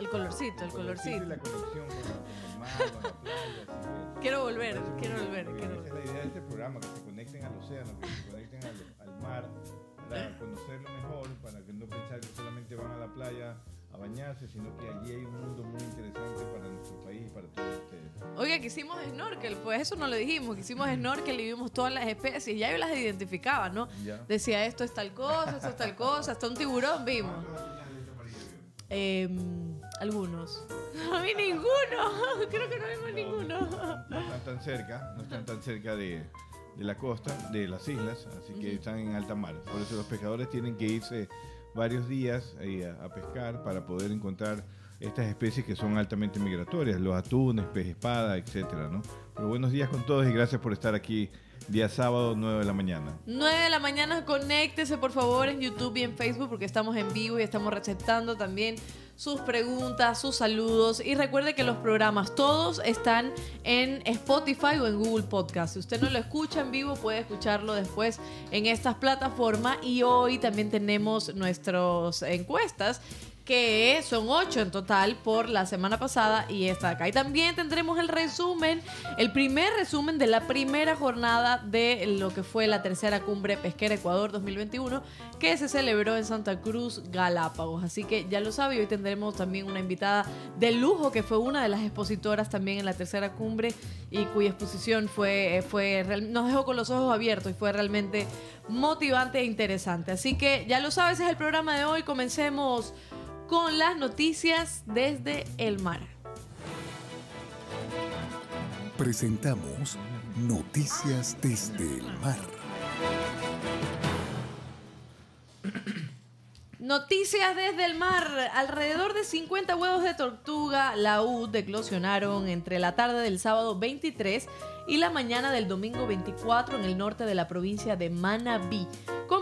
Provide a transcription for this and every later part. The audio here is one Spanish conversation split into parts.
El colorcito, el colorcito. La conexión con, el mar, con la playa. Quiero volver, quiero volver. Esa Quiero es la idea de este programa, que se conecten al océano, que se conecten al, al mar, para conocerlo mejor, para que no pensar que solamente van a la playa a bañarse, sino que allí hay un mundo muy interesante para nuestro país y para todos ustedes. Oiga, que hicimos snorkel, pues eso no lo dijimos, que hicimos snorkel y vimos todas las especies, ya yo las identificaba, ¿no? Ya. Decía esto es tal cosa, esto es tal cosa, hasta un tiburón vimos. Em, algunos. A mí ninguno, creo que no vimos ninguno. No están tan cerca, no están tan cerca de, de la costa, de las islas, así que están en alta mar. Por eso los pescadores tienen que irse varios días eh, a, a pescar para poder encontrar estas especies que son altamente migratorias, los atunes, pez espada, etcétera, ¿no? Pero buenos días con todos y gracias por estar aquí día sábado 9 de la mañana. 9 de la mañana, conéctese por favor en YouTube y en Facebook porque estamos en vivo y estamos receptando también sus preguntas, sus saludos. Y recuerde que los programas todos están en Spotify o en Google Podcast. Si usted no lo escucha en vivo, puede escucharlo después en estas plataformas. Y hoy también tenemos nuestras encuestas que son ocho en total por la semana pasada y esta de acá. Y también tendremos el resumen, el primer resumen de la primera jornada de lo que fue la tercera cumbre pesquera Ecuador 2021 que se celebró en Santa Cruz, Galápagos. Así que ya lo sabe, hoy tendremos también una invitada de lujo que fue una de las expositoras también en la tercera cumbre y cuya exposición fue, fue real- nos dejó con los ojos abiertos y fue realmente motivante e interesante. Así que ya lo sabes, es el programa de hoy. Comencemos con las noticias desde el mar. Presentamos Noticias desde el mar. Noticias desde el mar. Alrededor de 50 huevos de tortuga laúd eclosionaron entre la tarde del sábado 23 y la mañana del domingo 24 en el norte de la provincia de Manabí,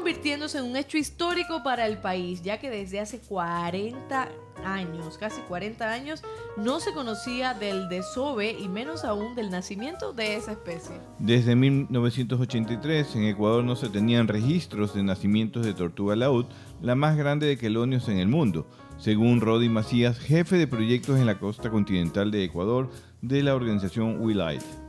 convirtiéndose en un hecho histórico para el país, ya que desde hace 40 años, casi 40 años, no se conocía del desove y menos aún del nacimiento de esa especie. Desde 1983 en Ecuador no se tenían registros de nacimientos de tortuga laúd, la más grande de quelonios en el mundo, según Rodi Macías, jefe de proyectos en la costa continental de Ecuador de la organización Willite.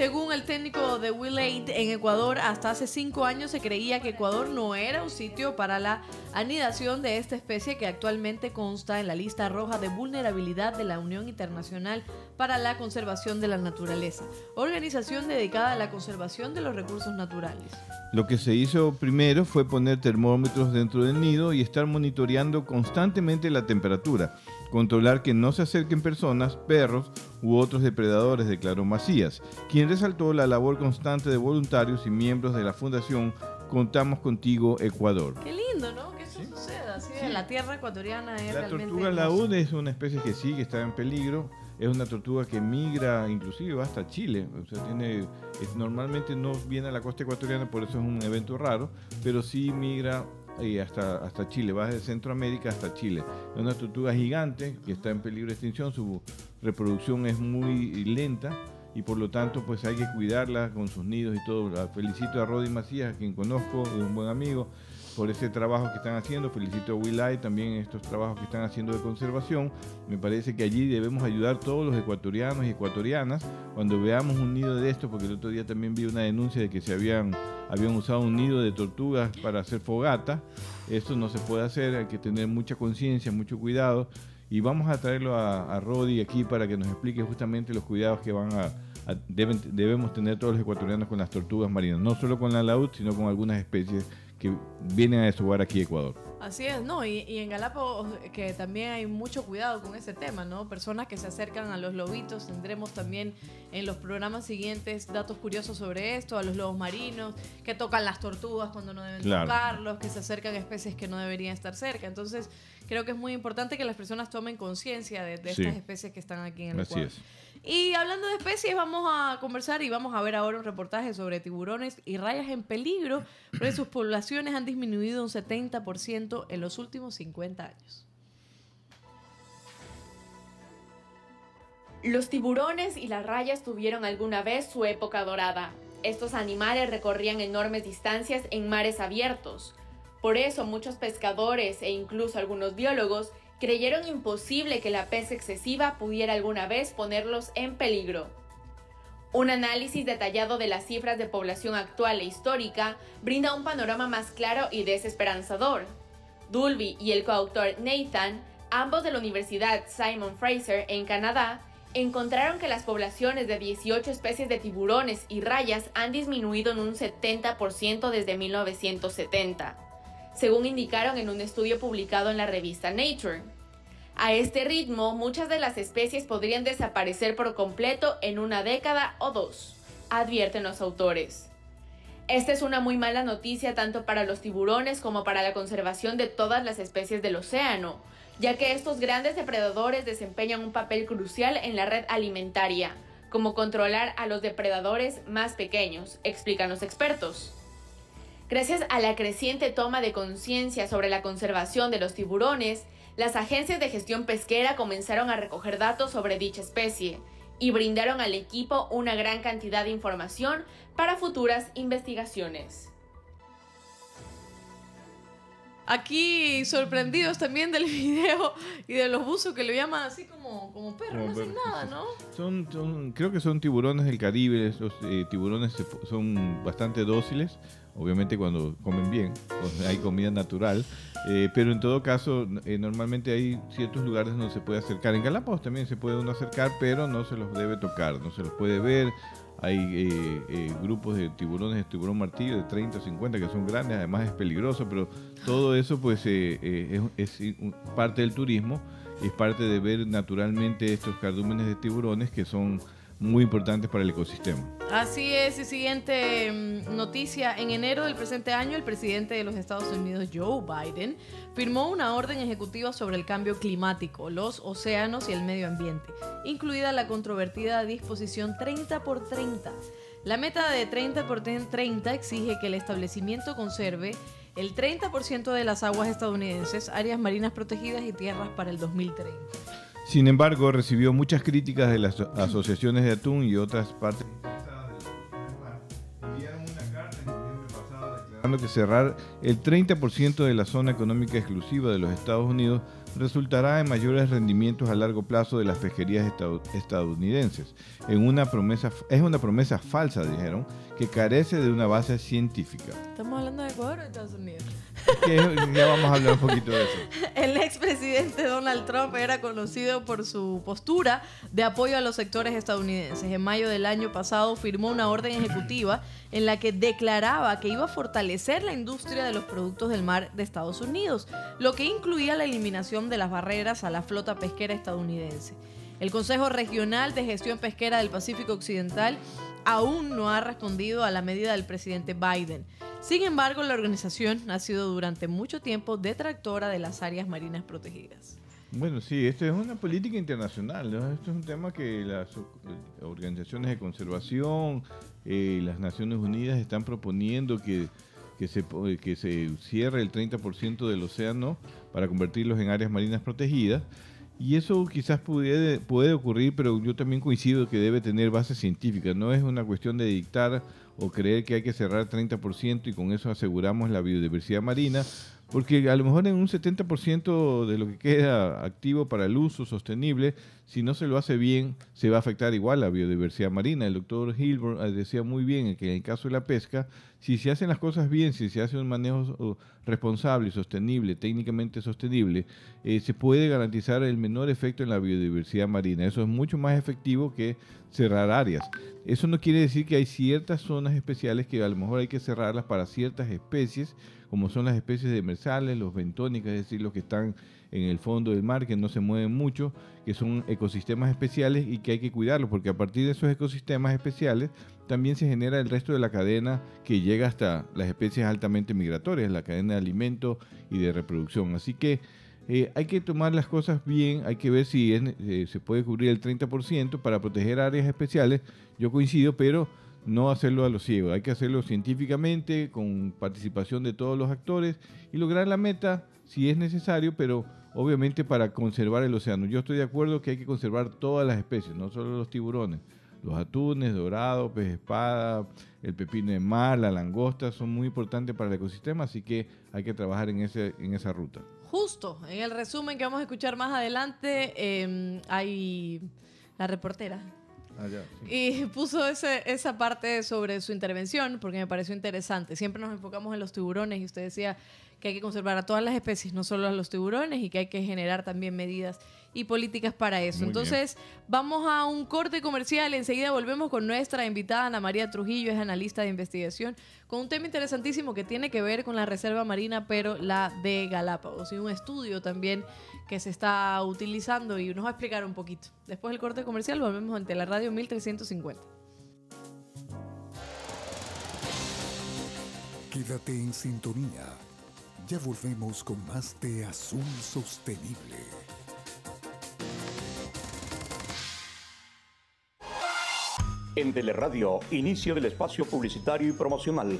Según el técnico de Will8 en Ecuador, hasta hace cinco años se creía que Ecuador no era un sitio para la anidación de esta especie que actualmente consta en la lista roja de vulnerabilidad de la Unión Internacional para la Conservación de la Naturaleza, organización dedicada a la conservación de los recursos naturales. Lo que se hizo primero fue poner termómetros dentro del nido y estar monitoreando constantemente la temperatura, controlar que no se acerquen personas, perros u otros depredadores, declaró Macías, quien resaltó la labor constante de voluntarios y miembros de la Fundación Contamos Contigo Ecuador. Qué lindo, ¿no? Que eso suceda. Así la tierra ecuatoriana es La realmente tortuga laúd es una especie que sí, que está en peligro. Es una tortuga que migra, inclusive hasta Chile. O sea, tiene, es- normalmente no viene a la costa ecuatoriana, por eso es un evento raro, pero sí migra eh, hasta, hasta Chile, va desde Centroamérica hasta Chile. Es una tortuga gigante que está en peligro de extinción, su reproducción es muy lenta y por lo tanto pues hay que cuidarla con sus nidos y todo. Felicito a Rodi Macías, a quien conozco, es un buen amigo, por ese trabajo que están haciendo. Felicito a Willay también estos trabajos que están haciendo de conservación. Me parece que allí debemos ayudar todos los ecuatorianos y ecuatorianas cuando veamos un nido de esto, porque el otro día también vi una denuncia de que se habían, habían usado un nido de tortugas para hacer fogata. Esto no se puede hacer, hay que tener mucha conciencia, mucho cuidado. Y vamos a traerlo a, a Rodi aquí para que nos explique justamente los cuidados que van a- deben- debemos tener todos los ecuatorianos con las tortugas marinas, no solo con la laúd, sino con algunas especies que vienen a desovar aquí a Ecuador. Así es, ¿no? Y, y en Galápagos que también hay mucho cuidado con ese tema, ¿no? Personas que se acercan a los lobitos, tendremos también en los programas siguientes datos curiosos sobre esto, a los lobos marinos, que tocan las tortugas cuando no deben Claro. tocarlos, que se acercan a especies que no deberían estar cerca. Entonces, creo que es muy importante que las personas tomen conciencia de, de Sí. estas especies que están aquí en el Así Ecuador. es. Y hablando de especies, vamos a conversar y vamos a ver ahora un reportaje sobre tiburones y rayas en peligro, porque sus poblaciones han disminuido un 70% en los últimos 50 años. Los tiburones y las rayas tuvieron alguna vez su época dorada. Estos animales recorrían enormes distancias en mares abiertos. Por eso muchos pescadores e incluso algunos biólogos creyeron imposible que la pesca excesiva pudiera alguna vez ponerlos en peligro. Un análisis detallado de las cifras de población actual e histórica brinda un panorama más claro y desesperanzador. Dulby y el coautor Nathan, ambos de la Universidad Simon Fraser en Canadá, encontraron que las poblaciones de 18 especies de tiburones y rayas han disminuido en un 70% desde 1970, según indicaron en un estudio publicado en la revista Nature. A este ritmo, muchas de las especies podrían desaparecer por completo en una década o dos, advierten los autores. Esta es una muy mala noticia tanto para los tiburones como para la conservación de todas las especies del océano, ya que estos grandes depredadores desempeñan un papel crucial en la red alimentaria, como controlar a los depredadores más pequeños, explican los expertos. Gracias a la creciente toma de conciencia sobre la conservación de los tiburones, las agencias de gestión pesquera comenzaron a recoger datos sobre dicha especie y brindaron al equipo una gran cantidad de información para futuras investigaciones. Aquí sorprendidos también del video y de los buzos que lo llaman así como, como perros, no hacen nada. ¿no? Son, son- creo que son tiburones del Caribe. Esos eh, tiburones son bastante dóciles, obviamente cuando comen bien, cuando hay comida natural. eh, pero en todo caso, eh, normalmente hay ciertos lugares donde se puede acercar. En Galápagos también se puede uno acercar, pero no se los debe tocar, no se los puede ver. Hay eh, grupos de tiburones de tiburón martillo de 30 o 50 que son grandes, además es peligroso, pero todo eso pues es, es parte del turismo es parte de ver naturalmente estos cardúmenes de tiburones que son muy importantes para el ecosistema. Así es, y siguiente mm, noticia. En enero del presente año, el presidente de los Estados Unidos, Joe Biden, firmó una orden ejecutiva sobre el cambio climático, los océanos y el medio ambiente, incluida la controvertida disposición 30 por 30. La meta de 30 por 30 exige que el establecimiento conserve el 30% de las aguas estadounidenses, áreas marinas protegidas y tierras para el 2030. Sin embargo, recibió muchas críticas de las asociaciones de atún y otras partes declarando que cerrar el 30% de la zona económica exclusiva de los Estados Unidos resultará en mayores rendimientos a largo plazo de las pesquerías estad- estadounidenses. En una promesa, es una promesa falsa, dijeron, que carece de una base científica. ¿Estamos hablando de Ecuador o de Estados Unidos? Que ya vamos a hablar un poquito de eso. El expresidente Donald Trump era conocido por su postura de apoyo a los sectores estadounidenses. En mayo del año pasado firmó una orden ejecutiva en la que declaraba que iba a fortalecer la industria de los productos del mar de Estados Unidos, lo que incluía la eliminación de las barreras a la flota pesquera estadounidense. El Consejo Regional de Gestión Pesquera del Pacífico Occidental aún no ha respondido a la medida del presidente Biden. Sin embargo, la organización ha sido durante mucho tiempo detractora de las áreas marinas protegidas. Bueno, sí, esto es una política internacional. Esto es un tema que las organizaciones de conservación, eh, las Naciones Unidas están proponiendo que, que, se, que se cierre el 30% del océano para convertirlos en áreas marinas protegidas. Y eso quizás puede, puede ocurrir, pero yo también coincido que debe tener base científica. No es una cuestión de dictar o creer que hay que cerrar 30% y con eso aseguramos la biodiversidad marina, porque a lo mejor en un 70% de lo que queda activo para el uso sostenible, si no se lo hace bien, se va a afectar igual la biodiversidad marina. El doctor Hilbert eh, decía muy bien que en el caso de la pesca, si se hacen las cosas bien, si se hace un manejo responsable sostenible, técnicamente sostenible, eh, se puede garantizar el menor efecto en la biodiversidad marina. Eso es mucho más efectivo que cerrar áreas. Eso no quiere decir que hay ciertas zonas especiales que a lo mejor hay que cerrarlas para ciertas especies, como son las especies demersales, los bentónicas, es decir, los que están en el fondo del mar, que no se mueven mucho, que son ecosistemas especiales y que hay que cuidarlos, porque a partir de esos ecosistemas especiales también se genera el resto de la cadena que llega hasta las especies altamente migratorias, la cadena de alimento y de reproducción. Así que eh, hay que tomar las cosas bien, hay que ver si eh, se puede cubrir el 30% para proteger áreas especiales. Yo coincido, pero no hacerlo a lo ciego. Hay que hacerlo científicamente, con participación de todos los actores y lograr la meta si es necesario, pero obviamente para conservar el océano. Yo estoy de acuerdo que hay que conservar todas las especies, no solo los tiburones. Los atunes, dorado, pez espada, el pepino de mar, la langosta son muy importantes para el ecosistema, así que hay que trabajar en, en esa ruta. Justo, en el resumen que vamos a escuchar más adelante, em, hay la reportera. Ah. Y puso ese- esa parte sobre su intervención porque me pareció interesante. Siempre nos enfocamos en los tiburones y usted decía que hay que conservar a todas las especies, no solo a los tiburones, y que hay que generar también medidas y políticas para eso. Muy Entonces, vamos a un corte comercial. Enseguida volvemos con nuestra invitada Ana María Trujillo, es analista de investigación, con un tema interesantísimo que tiene que ver con la reserva marina, pero la de Galápagos, y un estudio también que se está utilizando y nos va a explicar un poquito. Después del corte comercial volvemos ante la radio 1350. Quédate en sintonía. Ya volvemos con más de Azul Sostenible. En Teleradio, inicio del espacio publicitario y promocional.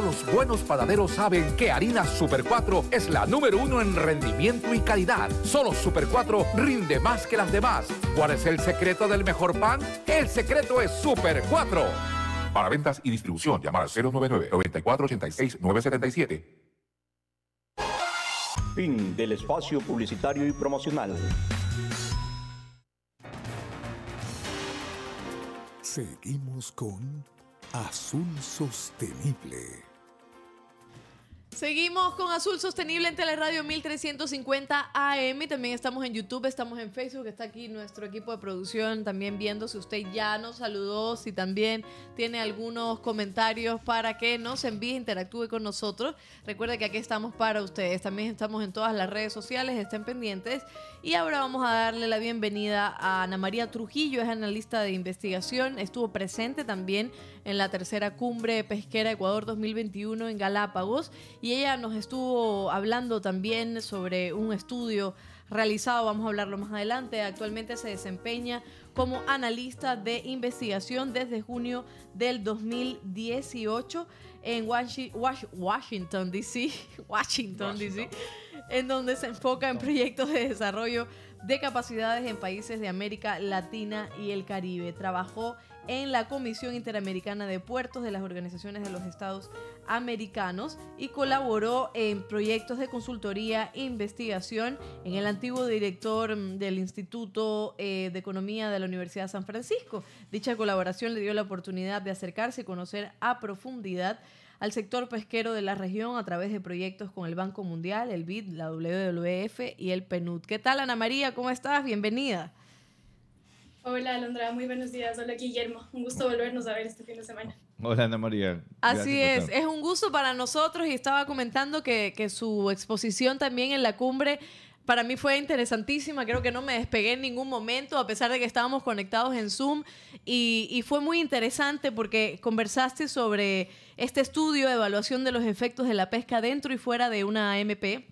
Solo los buenos panaderos saben que harina Super 4 es la número uno en rendimiento y calidad. Solo Super 4 rinde más que las demás. ¿Cuál es el secreto del mejor pan? El secreto es Super 4. Para ventas y distribución, llamar al 099-9486-977. Fin del espacio publicitario y promocional. Seguimos con Azul Sostenible. Seguimos con Azul Sostenible en Teleradio 1350 AM. También estamos en YouTube, estamos en Facebook. Está aquí nuestro equipo de producción también viendo si usted ya nos saludó, si también tiene algunos comentarios para que nos envíe, interactúe con nosotros. Recuerde que aquí estamos para ustedes. También estamos en todas las redes sociales, estén pendientes. Y ahora vamos a darle la bienvenida a Ana María Trujillo, es analista de investigación. Estuvo presente también en la tercera cumbre pesquera Ecuador 2021 en Galápagos y ella nos estuvo hablando también sobre un estudio realizado, vamos a hablarlo más adelante, actualmente se desempeña como analista de investigación desde junio del 2018 en Washi- Wash- Washington, D.C., Washington, D.C., en donde se enfoca en proyectos de desarrollo de capacidades en países de América Latina y el Caribe. Trabajó en la Comisión Interamericana de Puertos de las Organizaciones de los Estados Americanos y colaboró en proyectos de consultoría e investigación en el antiguo director mm, del Instituto eh, de Economía de la Universidad de San Francisco. Dicha colaboración le dio la oportunidad de acercarse y conocer a profundidad al sector pesquero de la región a través de proyectos con el Banco Mundial, el BID, la WWF y el PNUD. ¿Qué tal, Ana María? ¿Cómo estás? Bienvenida. Hola Alondra, muy buenos días. Hola Guillermo, un gusto volvernos a ver este fin de semana. Hola Ana María. Así Gracias es, es un gusto para nosotros y estaba comentando que, que su exposición también en la cumbre para mí fue interesantísima, creo que no me despegué en ningún momento, a pesar de que estábamos conectados en Zoom, y, y fue muy interesante porque conversaste sobre este estudio de evaluación de los efectos de la pesca dentro y fuera de una AMP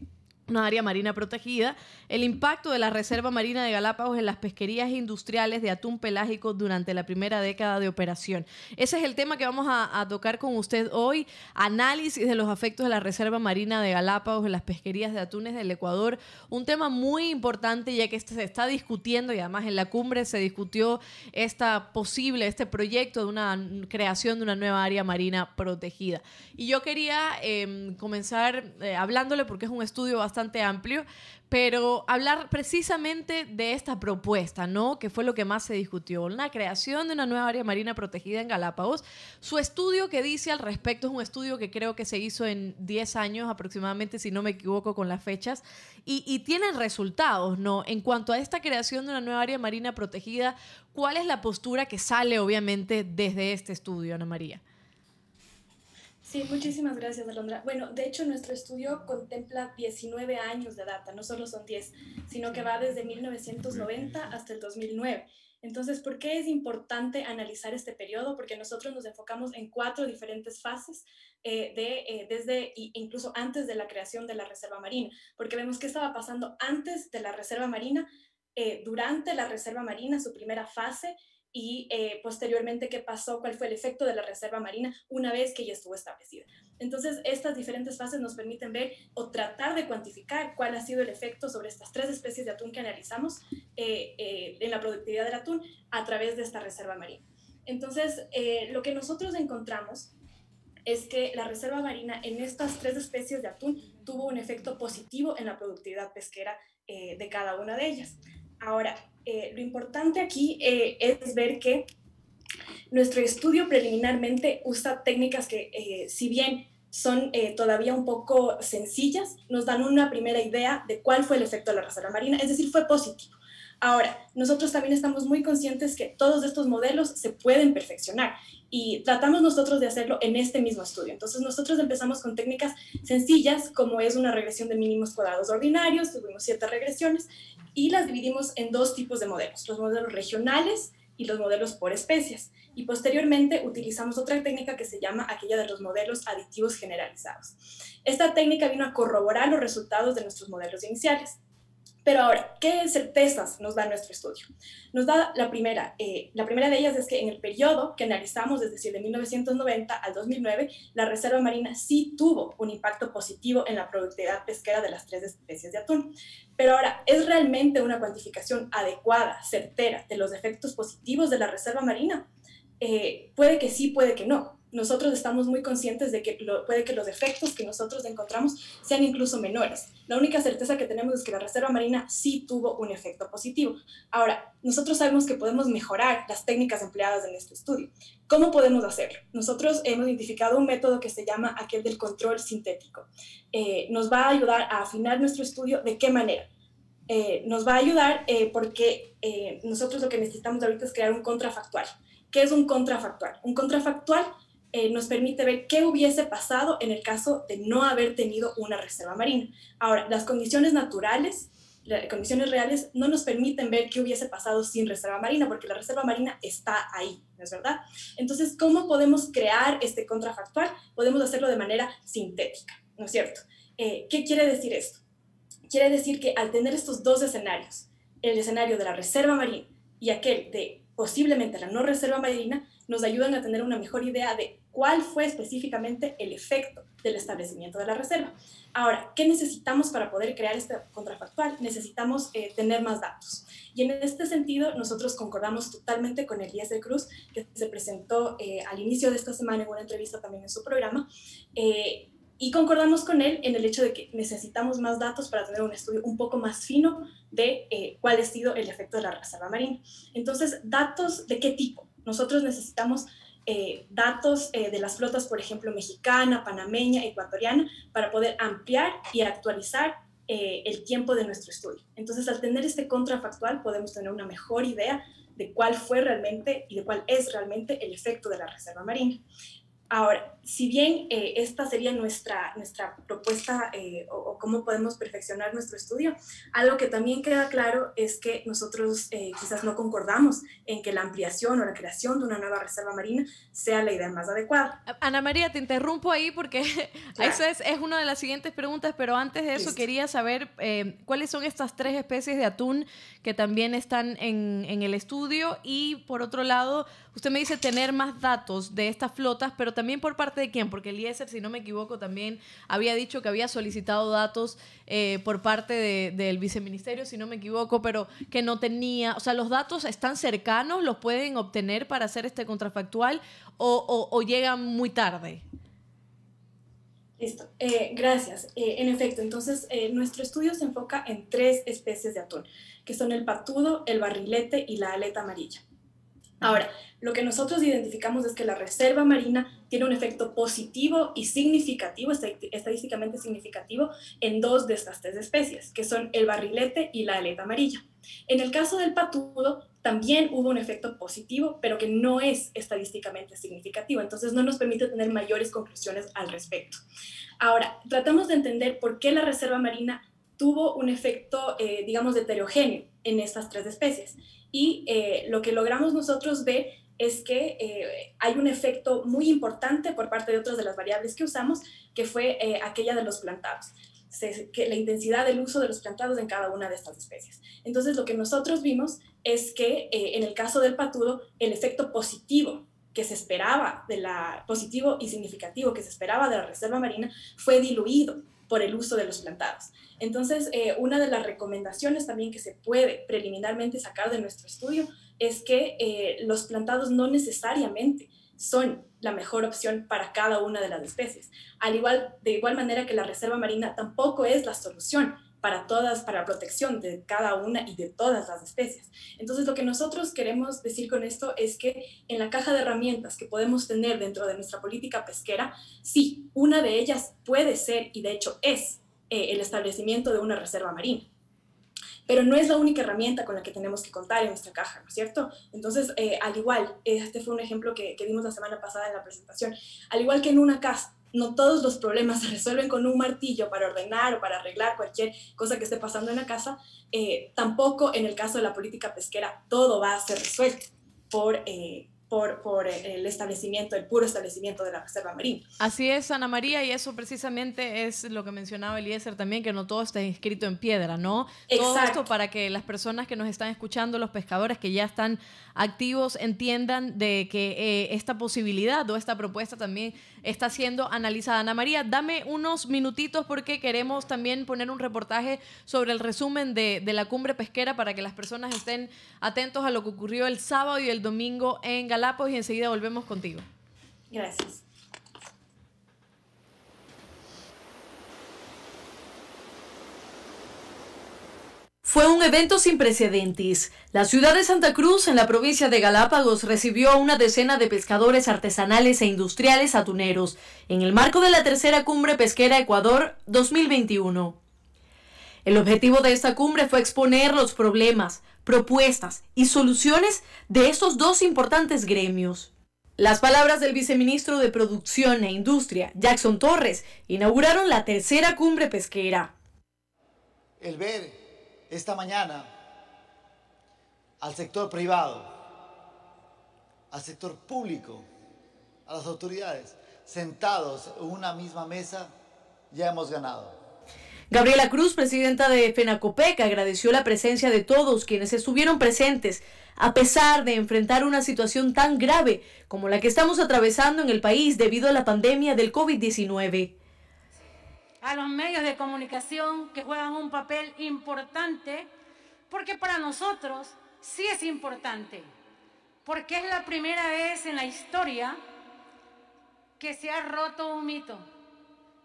una área marina protegida, el impacto de la Reserva Marina de Galápagos en las pesquerías industriales de atún pelágico durante la primera década de operación. Ese es el tema que vamos a, tocar con usted hoy, análisis de los efectos de la Reserva Marina de Galápagos en las pesquerías de atunes del Ecuador, un tema muy importante ya que este se está discutiendo y además en la cumbre se discutió esta posible, este proyecto de una creación de una nueva área marina protegida. Y yo quería eh, comenzar eh, hablándole porque es un estudio bastante amplio, pero hablar precisamente de esta propuesta, ¿no? Que fue lo que más se discutió, la creación de una nueva área marina protegida en Galápagos. Su estudio que dice al respecto es un estudio que creo que se hizo en 10 años aproximadamente, si no me equivoco con las fechas, y, y tienen resultados, ¿no? En cuanto a esta creación de una nueva área marina protegida, ¿cuál es la postura que sale obviamente desde este estudio, Ana María? Sí, muchísimas gracias Alondra. Bueno, de hecho nuestro estudio contempla 19 años de data, no solo son 10, sino que va desde 1990 hasta el 2009. Entonces, ¿por qué es importante analizar este periodo? Porque nosotros nos enfocamos en cuatro diferentes fases, eh, de, eh, desde incluso antes de la creación de la Reserva Marina, porque vemos qué estaba pasando antes de la Reserva Marina, eh, durante la Reserva Marina, su primera fase, y posteriormente qué pasó, cuál fue el efecto de la Reserva Marina una vez que ya estuvo establecida. Entonces, estas diferentes fases nos permiten ver o tratar de cuantificar cuál ha sido el efecto sobre estas tres especies de atún que analizamos eh, eh, en la productividad del atún a través de esta reserva marina. Entonces, eh, lo que nosotros encontramos es que la reserva marina en estas tres especies de atún tuvo un efecto positivo en la productividad pesquera de cada una de ellas. Ahora, lo importante aquí es ver que nuestro estudio preliminarmente usa técnicas que, eh, si bien son eh, todavía un poco sencillas, nos dan una primera idea de cuál fue el efecto de la reserva marina, es decir, fue positivo. Ahora, nosotros también estamos muy conscientes que todos estos modelos se pueden perfeccionar y tratamos nosotros de hacerlo en este mismo estudio. Entonces, nosotros empezamos con técnicas sencillas, como es una regresión de mínimos cuadrados ordinarios, tuvimos ciertas regresiones y las dividimos en dos tipos de modelos, los modelos regionales y los modelos por especies. Y posteriormente utilizamos otra técnica que se llama aquella de los modelos aditivos generalizados. Esta técnica vino a corroborar los resultados de nuestros modelos iniciales. Pero ahora, ¿qué certezas nos da nuestro estudio? Nos da la primera, eh, la primera de ellas es que en el periodo que analizamos, es decir, de 1990 al 2009, la reserva marina sí tuvo un impacto positivo en la productividad pesquera de las tres especies de atún. Pero ahora, ¿es realmente una cuantificación adecuada, certera, de los efectos positivos de la reserva marina? Eh, puede que sí, puede que no nosotros estamos muy conscientes de que puede que los efectos que nosotros encontramos sean incluso menores. La única certeza que tenemos es que la Reserva Marina sí tuvo un efecto positivo. Ahora, nosotros sabemos que podemos mejorar las técnicas empleadas en este estudio. ¿Cómo podemos hacerlo? Nosotros hemos identificado un método que se llama aquel del control sintético. Eh, nos va a ayudar a afinar nuestro estudio. ¿De qué manera? Eh, nos va a ayudar eh, porque nosotros lo que necesitamos ahorita es crear un contrafactual. ¿Qué es un contrafactual? Un contrafactual eh, nos permite ver qué hubiese pasado en el caso de no haber tenido una reserva marina. Ahora, las condiciones naturales, las condiciones reales, no nos permiten ver qué hubiese pasado sin reserva marina, porque la reserva marina está ahí, ¿no es verdad? Entonces, ¿cómo podemos crear este contrafactual? Podemos hacerlo de manera sintética, ¿no es cierto? Eh, ¿Qué quiere decir esto? Quiere decir que al tener estos dos escenarios, el escenario de la reserva marina y aquel de posiblemente la no reserva marina, nos ayudan a tener una mejor idea de cuál fue específicamente el efecto del establecimiento de la reserva. Ahora, ¿qué necesitamos para poder crear este contrafactual? Necesitamos eh, tener más datos. Y en este sentido, nosotros concordamos totalmente con el de Cruz, que se presentó eh, al inicio de esta semana en una entrevista también en su programa. Eh, y concordamos con él en el hecho de que necesitamos más datos para tener un estudio un poco más fino de cuál ha sido el efecto de la reserva marina. Entonces, ¿datos de qué tipo? Nosotros necesitamos eh, datos eh, de las flotas, por ejemplo, mexicana, panameña, ecuatoriana, para poder ampliar y actualizar eh, el tiempo de nuestro estudio. Entonces, al tener este contrafactual, podemos tener una mejor idea de cuál fue realmente y de cuál es realmente el efecto de la reserva marina. Ahora, si bien eh, esta sería nuestra, nuestra propuesta eh, o, cómo podemos perfeccionar nuestro estudio, algo que también queda claro es que nosotros eh, quizás no concordamos en que la ampliación o la creación de una nueva reserva marina sea la idea más adecuada. Ana María, te interrumpo ahí porque esa es, es, una de las siguientes preguntas, pero antes de eso quería saber cuáles son estas tres especies de atún que también están en, en el estudio y por otro lado, usted me dice tener más datos de estas flotas, pero también por parte de quién, porque Eliezer, si no me equivoco, también había dicho que había solicitado datos eh, por parte del viceministerio, si no me equivoco, pero que no tenía, o sea, los datos están cercanos, los pueden obtener para hacer este contrafactual o, llegan muy tarde. Listo, eh, gracias. Eh, en efecto, entonces nuestro estudio se enfoca en tres especies de atún, que son el patudo, el barrilete y la aleta amarilla. Ahora, lo que nosotros identificamos es que la reserva marina tiene un efecto positivo y significativo, estadísticamente significativo, en dos de estas tres especies, que son el barrilete y la aleta amarilla. En el caso del patudo, también hubo un efecto positivo, pero que no es estadísticamente significativo, entonces no nos permite tener mayores conclusiones al respecto. Ahora, tratamos de entender por qué la reserva marina tuvo un efecto, eh, digamos, heterogéneo en estas tres especies. Y eh, lo que logramos nosotros ver es que eh, hay un efecto muy importante por parte de otras de las variables que usamos, que fue eh, aquella de los plantados. que la intensidad del uso de los plantados en cada una de estas especies. Entonces, lo que nosotros vimos es que en el caso del patudo, el efecto positivo que se esperaba de la positivo y significativo que se esperaba de la reserva marina fue diluido por el uso de los plantados. Entonces, eh, una de las recomendaciones también que se puede preliminarmente sacar de nuestro estudio es que eh, los plantados no necesariamente son la mejor opción para cada una de las especies. Al igual, de igual manera que la reserva marina tampoco es la solución para todas, para la protección de cada una y de todas las especies. Entonces, lo que nosotros queremos decir con esto es que en la caja de herramientas que podemos tener dentro de nuestra política pesquera, sí, una de ellas puede ser, y de hecho es, eh, el establecimiento de una reserva marina. Pero no es la única herramienta con la que tenemos que contar en nuestra caja, ¿no es cierto? Entonces, eh, al igual, este fue un ejemplo que, que vimos la semana pasada en la presentación, al igual que en una casa, no todos los problemas se resuelven con un martillo para ordenar o para arreglar cualquier cosa que esté pasando en la casa, eh, tampoco en el caso de la política pesquera todo va a ser resuelto por, eh, por, por, el establecimiento, el puro establecimiento de la reserva marina. Así es, Ana María, y eso precisamente es lo que mencionaba Eliezer también, que no todo está escrito en piedra, ¿no? Exacto. Todo esto para que las personas que nos están escuchando, los pescadores que ya están activos, entiendan de que eh, esta posibilidad o esta propuesta también está siendo analizada. Ana María, dame unos minutitos porque queremos también poner un reportaje sobre el resumen de, de la cumbre pesquera para que las personas estén atentos a lo que ocurrió el sábado y el domingo en Galán y enseguida volvemos contigo. Gracias. Fue un evento sin precedentes. La ciudad de Santa Cruz, en la provincia de Galápagos, recibió a una decena de pescadores artesanales e industriales atuneros en el marco de la tercera cumbre pesquera Ecuador 2021. El objetivo de esta cumbre fue exponer los problemas, propuestas y soluciones de estos dos importantes gremios. Las palabras del viceministro de Producción e Industria, Jackson Torres, inauguraron la tercera cumbre pesquera. El ver esta mañana al sector privado, al sector público, a las autoridades sentados en una misma mesa, ya hemos ganado. Gabriela Cruz, presidenta de FENACOPEC, agradeció la presencia de todos quienes estuvieron presentes, a pesar de enfrentar una situación tan grave como la que estamos atravesando en el país debido a la pandemia del COVID-19. A los medios de comunicación que juegan un papel importante, porque para nosotros sí es importante, porque es la primera vez en la historia que se ha roto un mito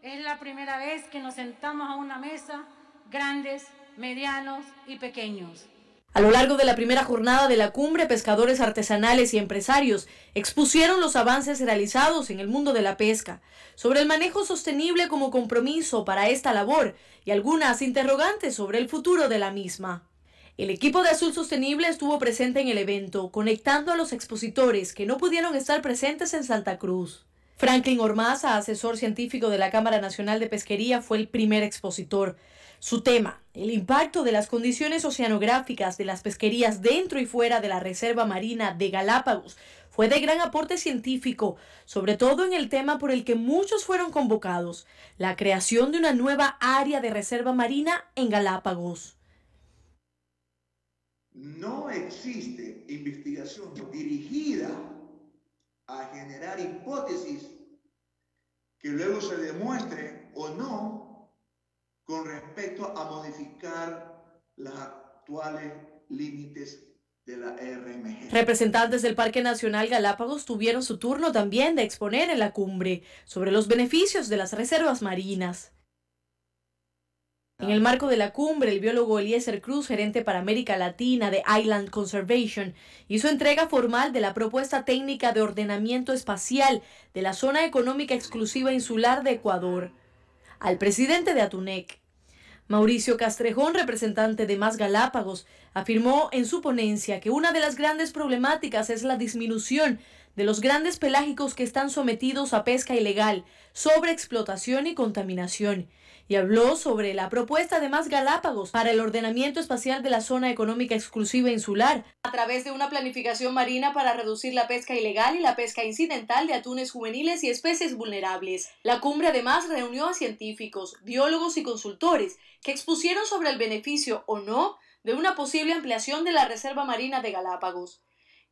es la primera vez que nos sentamos a una mesa, grandes, medianos y pequeños. A lo largo de la primera jornada de la cumbre, pescadores artesanales y empresarios expusieron los avances realizados en el mundo de la pesca, sobre el manejo sostenible como compromiso para esta labor y algunas interrogantes sobre el futuro de la misma. El equipo de Azul Sostenible estuvo presente en el evento, conectando a los expositores que no pudieron estar presentes en Santa Cruz. Franklin Ormaza, asesor científico de la Cámara Nacional de Pesquería, fue el primer expositor. Su tema, el impacto de las condiciones oceanográficas de las pesquerías dentro y fuera de la Reserva Marina de Galápagos, fue de gran aporte científico, sobre todo en el tema por el que muchos fueron convocados, la creación de una nueva área de reserva marina en Galápagos. No existe investigación dirigida a generar hipótesis que luego se demuestre o no con respecto a modificar los actuales límites de la RMG. Representantes del Parque Nacional Galápagos tuvieron su turno también de exponer en la cumbre sobre los beneficios de las reservas marinas. En el marco de la cumbre, el biólogo Eliezer Cruz, gerente para América Latina de Island Conservation, hizo entrega formal de la propuesta técnica de ordenamiento espacial de la zona económica exclusiva insular de Ecuador al presidente de Atunec. Mauricio Castrejón, representante de Más Galápagos, afirmó en su ponencia que una de las grandes problemáticas es la disminución de los grandes pelágicos que están sometidos a pesca ilegal, sobreexplotación y contaminación, y habló sobre la propuesta de más Galápagos para el ordenamiento espacial de la zona económica exclusiva insular, a través de una planificación marina para reducir la pesca ilegal y la pesca incidental de atunes juveniles y especies vulnerables. La cumbre además reunió a científicos, biólogos y consultores que expusieron sobre el beneficio o no de una posible ampliación de la Reserva Marina de Galápagos.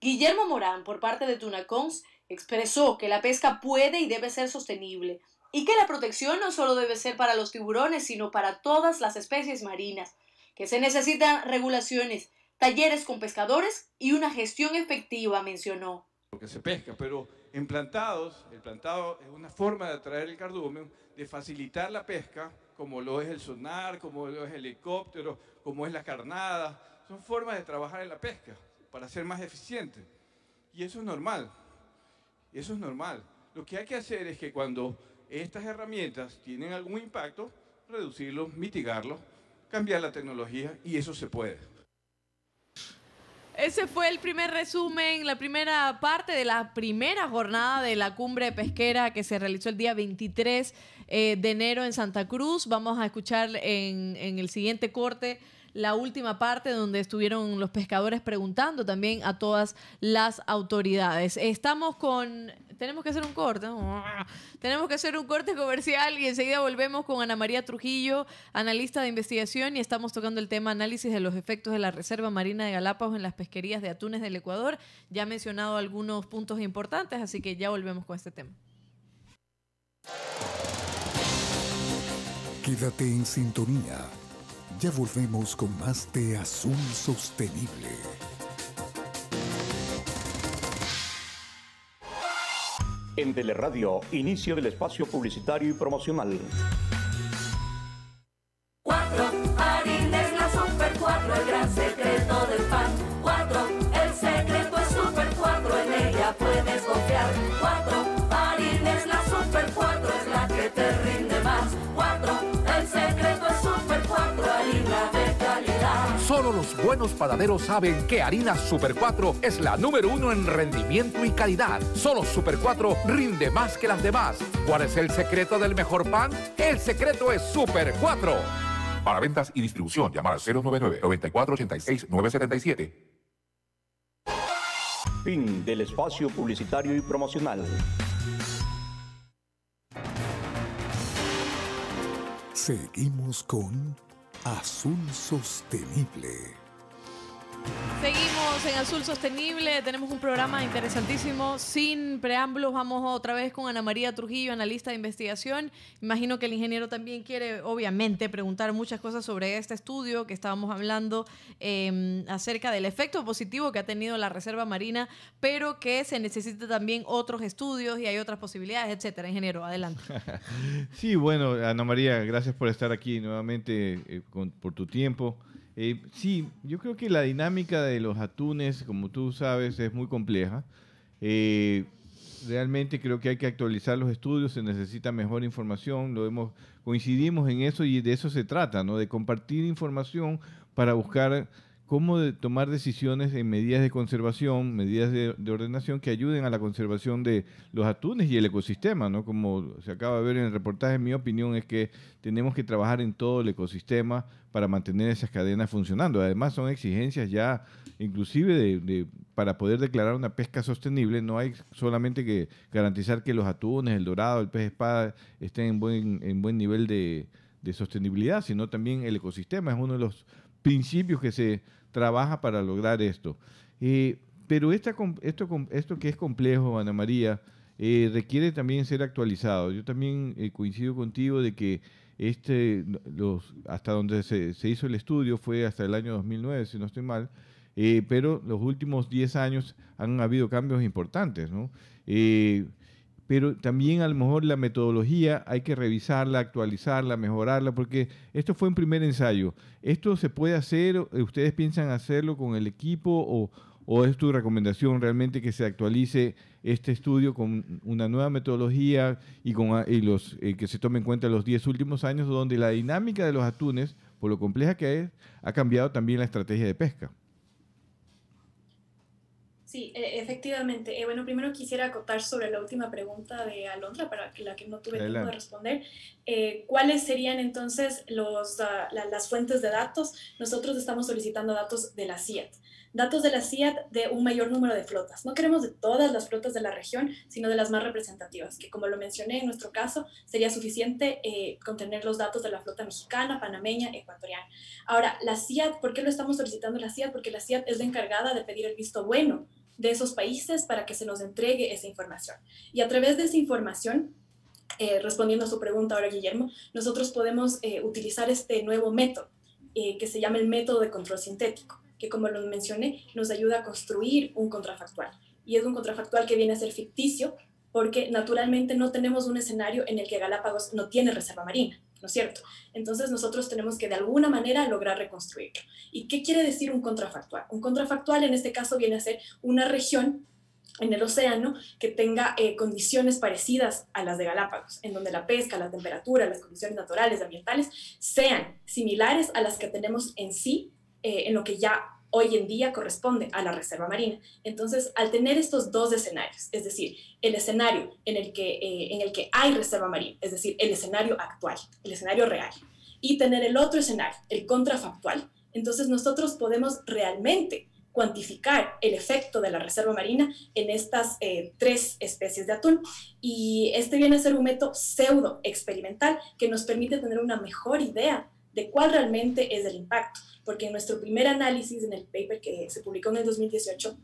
Guillermo Morán, por parte de Tunacons, expresó que la pesca puede y debe ser sostenible y que la protección no solo debe ser para los tiburones, sino para todas las especies marinas, que se necesitan regulaciones, talleres con pescadores y una gestión efectiva, mencionó. Porque se pesca, pero en plantados, el plantado es una forma de atraer el cardumen, de facilitar la pesca, como lo es el sonar, como lo es el helicóptero, como es la carnada. Son formas de trabajar en la pesca para ser más eficiente. Y eso es normal. Eso es normal. Lo que hay que hacer es que cuando estas herramientas tienen algún impacto, reducirlos, mitigarlos, cambiar la tecnología y eso se puede. Ese fue el primer resumen, la primera parte de la primera jornada de la cumbre pesquera que se realizó el día 23 eh, de enero en Santa Cruz. Vamos a escuchar en, en el siguiente corte la última parte donde estuvieron los pescadores preguntando también a todas las autoridades. Estamos con... Tenemos que hacer un corte. Tenemos que hacer un corte comercial y enseguida volvemos con Ana María Trujillo, analista de investigación, y estamos tocando el tema análisis de los efectos de la Reserva Marina de Galápagos en las pesquerías de atunes del Ecuador. Ya ha mencionado algunos puntos importantes, así que ya volvemos con este tema. Quédate en sintonía. Ya volvemos con más de Azul Sostenible. En Teleradio, inicio del espacio publicitario y promocional. Solo los buenos panaderos saben que Harina Super 4 es la número uno en rendimiento y calidad. Solo Super 4 rinde más que las demás. ¿Cuál es el secreto del mejor pan? El secreto es Super 4. Para ventas y distribución, llamar al 099-9486-977. Fin del espacio publicitario y promocional. Seguimos con Azul Sostenible. Seguimos en Azul Sostenible, tenemos un programa interesantísimo. Sin preámbulos, vamos otra vez con Ana María Trujillo, analista de investigación. Imagino que el ingeniero también quiere, obviamente, preguntar muchas cosas sobre este estudio que estábamos hablando eh, acerca del efecto positivo que ha tenido la Reserva Marina, pero que se necesita también otros estudios y hay otras posibilidades, etcétera. Ingeniero, adelante. Sí, bueno, Ana María, gracias por estar aquí nuevamente, eh, con- por tu tiempo. Eh, sí, yo creo que la dinámica de los atunes, como tú sabes, es muy compleja. Eh, realmente creo que hay que actualizar los estudios, se necesita mejor información, lo hemos, coincidimos en eso y de eso se trata, ¿no? De compartir información para buscar cómo tomar decisiones en medidas de conservación, medidas de, de ordenación que ayuden a la conservación de los atunes y el ecosistema, ¿no? Como se acaba de ver en el reportaje, mi opinión es que tenemos que trabajar en todo el ecosistema para mantener esas cadenas funcionando. Además, son exigencias ya, inclusive de, para poder declarar una pesca sostenible, no hay solamente que garantizar que los atunes, el dorado, el pez espada estén en buen, en buen nivel de sostenibilidad, sino también el ecosistema es uno de los principios que se trabaja para lograr esto. Pero esto, que es complejo, Ana María, eh, requiere también ser actualizado. Yo también eh, coincido contigo de que este, hasta donde se, se hizo el estudio fue hasta el año 2009, si no estoy mal, eh, pero los últimos 10 años han habido cambios importantes, ¿no? Pero también a lo mejor la metodología hay que revisarla, actualizarla, mejorarla, porque esto fue un primer ensayo. ¿Esto se puede hacer? ¿Ustedes piensan hacerlo con el equipo o, es tu recomendación realmente que se actualice este estudio con una nueva metodología y, con, y los, eh, que se tome en cuenta los 10 últimos años donde la dinámica de los atunes, por lo compleja que es, ha cambiado también la estrategia de pesca? Sí, e- efectivamente. Eh, bueno, primero quisiera acotar sobre la última pregunta de Alondra, para la que no tuve tiempo de responder. Eh, ¿Cuáles serían entonces los, ah, la- las fuentes de datos? Nosotros estamos solicitando datos de la CIAT. Datos de la CIAT de un mayor número de flotas. No queremos de todas las flotas de la región, sino de las más representativas, que como lo mencioné en nuestro caso, sería suficiente eh, contener los datos de la flota mexicana, panameña, ecuatoriana. Ahora, la CIAT, ¿por qué lo estamos solicitando la CIAT? Porque la CIAT es la encargada de pedir el visto bueno de esos países para que se nos entregue esa información. Y a través de esa información, eh, respondiendo a su pregunta ahora, Guillermo, nosotros podemos eh, utilizar este nuevo método eh, que se llama el método de control sintético, que como lo mencioné, nos ayuda a construir un contrafactual. Y es un contrafactual que viene a ser ficticio porque naturalmente no tenemos un escenario en el que Galápagos no tiene reserva marina, ¿no es cierto? Entonces nosotros tenemos que de alguna manera lograr reconstruirlo. ¿Y qué quiere decir un contrafactual? Un contrafactual en este caso viene a ser una región en el océano que tenga eh, condiciones parecidas a las de Galápagos, en donde la pesca, la temperatura, las condiciones naturales, ambientales, sean similares a las que tenemos en sí, eh, en lo que ya hoy en día corresponde a la reserva marina. Entonces, al tener estos dos escenarios, es decir, el escenario en el que, eh, en el que hay reserva marina, es decir, el escenario actual, el escenario real, y tener el otro escenario, el contrafactual, entonces nosotros podemos realmente cuantificar el efecto de la reserva marina en estas eh, tres especies de atún. Y este viene a ser un método pseudo experimental que nos permite tener una mejor idea de cuál realmente es el impacto. Porque en nuestro primer análisis, en el paper que se publicó en el 2018,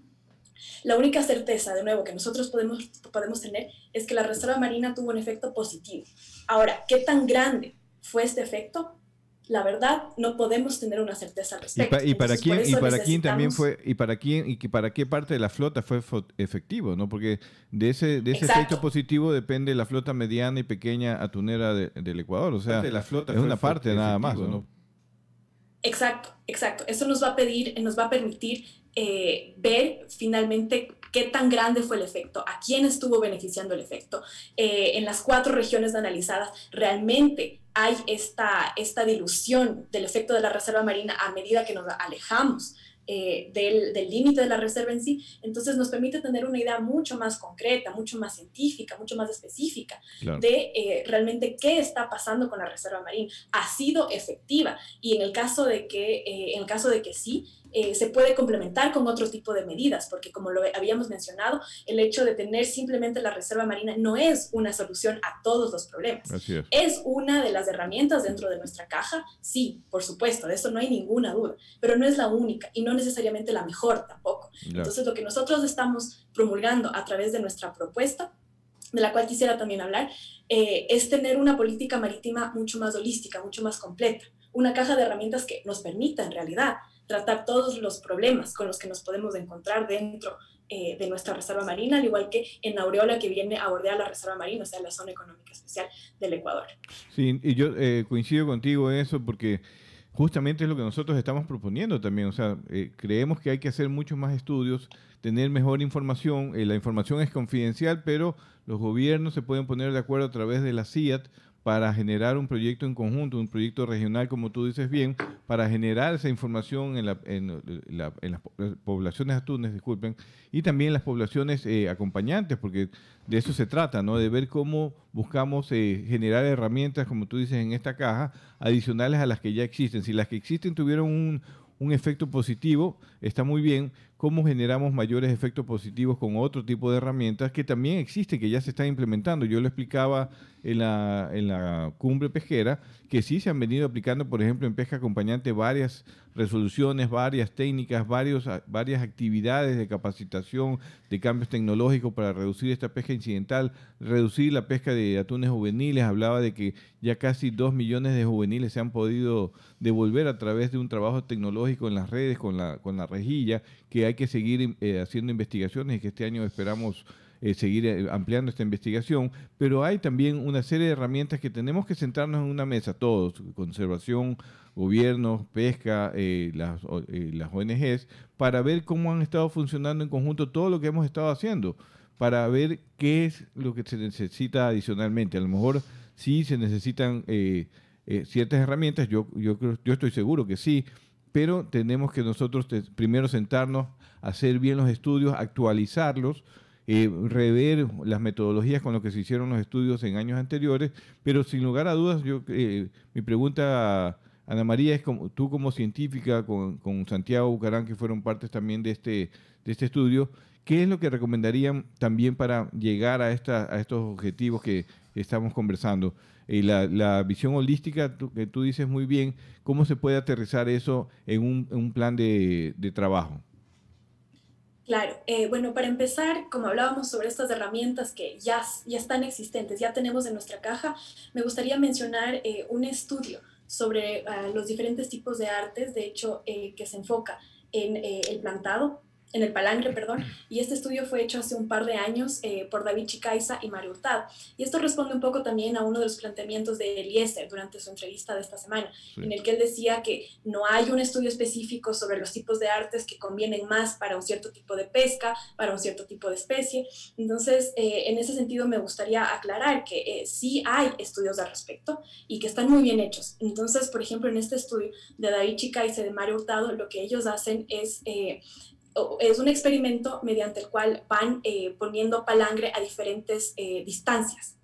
la única certeza, de nuevo, que nosotros podemos, podemos tener es que la reserva marina tuvo un efecto positivo. Ahora, ¿qué tan grande fue este efecto? La verdad, no podemos tener una certeza al ¿Y, respecto. pa- y para Entonces, quién y eso para quién también fue y para quién y que para qué parte de la flota fue efectivo, ¿no? Porque de ese de ese Exacto. efecto positivo depende la flota mediana y pequeña atunera de- del Ecuador, o sea, de la flota es una parte nada más, ¿no? Exacto, exacto. Eso nos va a pedir, nos va a permitir eh, ver finalmente qué tan grande fue el efecto, a quién estuvo beneficiando el efecto. Eh, en las cuatro regiones analizadas, realmente hay esta, esta dilución del efecto de la reserva marina a medida que nos alejamos eh, del del límite de la reserva en sí. Entonces nos permite tener una idea mucho más concreta, mucho más científica, mucho más específica Claro. de eh, realmente qué está pasando con la reserva marina. Ha sido efectiva y en el caso de que, eh, en el caso de que sí, eh, se puede complementar con otro tipo de medidas, porque como lo habíamos mencionado, el hecho de tener simplemente la reserva marina no es una solución a todos los problemas. Es. ¿Es una de las herramientas dentro de nuestra caja? Sí, por supuesto, de eso no hay ninguna duda, pero no es la única y no necesariamente la mejor tampoco. Claro. Entonces, lo que nosotros estamos promulgando a través de nuestra propuesta, de la cual quisiera también hablar, eh, es tener una política marítima mucho más holística, mucho más completa, una caja de herramientas que nos permita en realidad tratar todos los problemas con los que nos podemos encontrar dentro eh, de nuestra reserva marina, al igual que en Aureola que viene a bordear la reserva marina, o sea, la zona económica especial del Ecuador. Sí, y yo eh, coincido contigo en eso porque justamente es lo que nosotros estamos proponiendo también. O sea, eh, creemos que hay que hacer muchos más estudios, tener mejor información. La información es confidencial, pero los gobiernos se pueden poner de acuerdo a través de la CIAT para generar un proyecto en conjunto, un proyecto regional, como tú dices bien, para generar esa información en, la- las po- poblaciones atunes, disculpen, y también las poblaciones eh, acompañantes, porque de eso se trata, ¿no? De ver cómo buscamos eh, generar herramientas, como tú dices, en esta caja, adicionales a las que ya existen. Si las que existen tuvieron un efecto positivo, está muy bien. ¿Cómo generamos mayores efectos positivos con otro tipo de herramientas que también existen, que ya se están implementando? Yo lo explicaba en la, en la cumbre pesquera, que sí se han venido aplicando, por ejemplo, en pesca acompañante varias resoluciones, varias técnicas, varios, varias actividades de capacitación, de cambios tecnológicos para reducir esta pesca incidental, reducir la pesca de atunes juveniles. Hablaba de que ya casi dos millones de juveniles se han podido devolver a través de un trabajo tecnológico en las redes con la, con la rejilla, que hay que seguir eh, haciendo investigaciones y que este año esperamos eh, seguir eh, ampliando esta investigación, pero hay también una serie de herramientas que tenemos que sentarnos en una mesa todos, conservación, gobiernos, pesca, las, eh, las ONGs, para ver cómo han estado funcionando en conjunto todo lo que hemos estado haciendo, para ver qué es lo que se necesita adicionalmente. A lo mejor sí se necesitan ciertas herramientas, yo, yo, yo estoy seguro que sí, pero tenemos que nosotros primero sentarnos, hacer bien los estudios, actualizarlos, eh, rever las metodologías con lo que se hicieron los estudios en años anteriores, pero sin lugar a dudas, yo, eh, mi pregunta, Ana María, es como, tú como científica, con, con Santiago Bucarán, que fueron partes también de este, de este estudio, ¿qué es lo que recomendarían también para llegar a, esta, a estos objetivos que estamos conversando? Y la, la visión holística, tú- que tú dices muy bien, ¿cómo se puede aterrizar eso en un, en un plan de, de trabajo? Claro, eh, bueno, para empezar, como hablábamos sobre estas herramientas que ya, ya están existentes, ya tenemos en nuestra caja, me gustaría mencionar eh, un estudio sobre ah, los diferentes tipos de artes, de hecho, eh, que se enfoca en eh, el plantado, en el palangre, perdón, y este estudio fue hecho hace un par de años eh, por David Chicaiza y Mario Hurtado. Y esto responde un poco también a uno de los planteamientos de Eliezer durante su entrevista de esta semana, Sí. en el que él decía que no hay un estudio específico sobre los tipos de artes que convienen más para un cierto tipo de pesca, para un cierto tipo de especie. Entonces, eh, en ese sentido, me gustaría aclarar que eh, sí hay estudios al respecto y que están muy bien hechos. Entonces, por ejemplo, en este estudio de David Chicaiza y de Mario Hurtado, lo que ellos hacen es... es un experimento mediante el cual van eh, poniendo palangre a diferentes eh, distancias.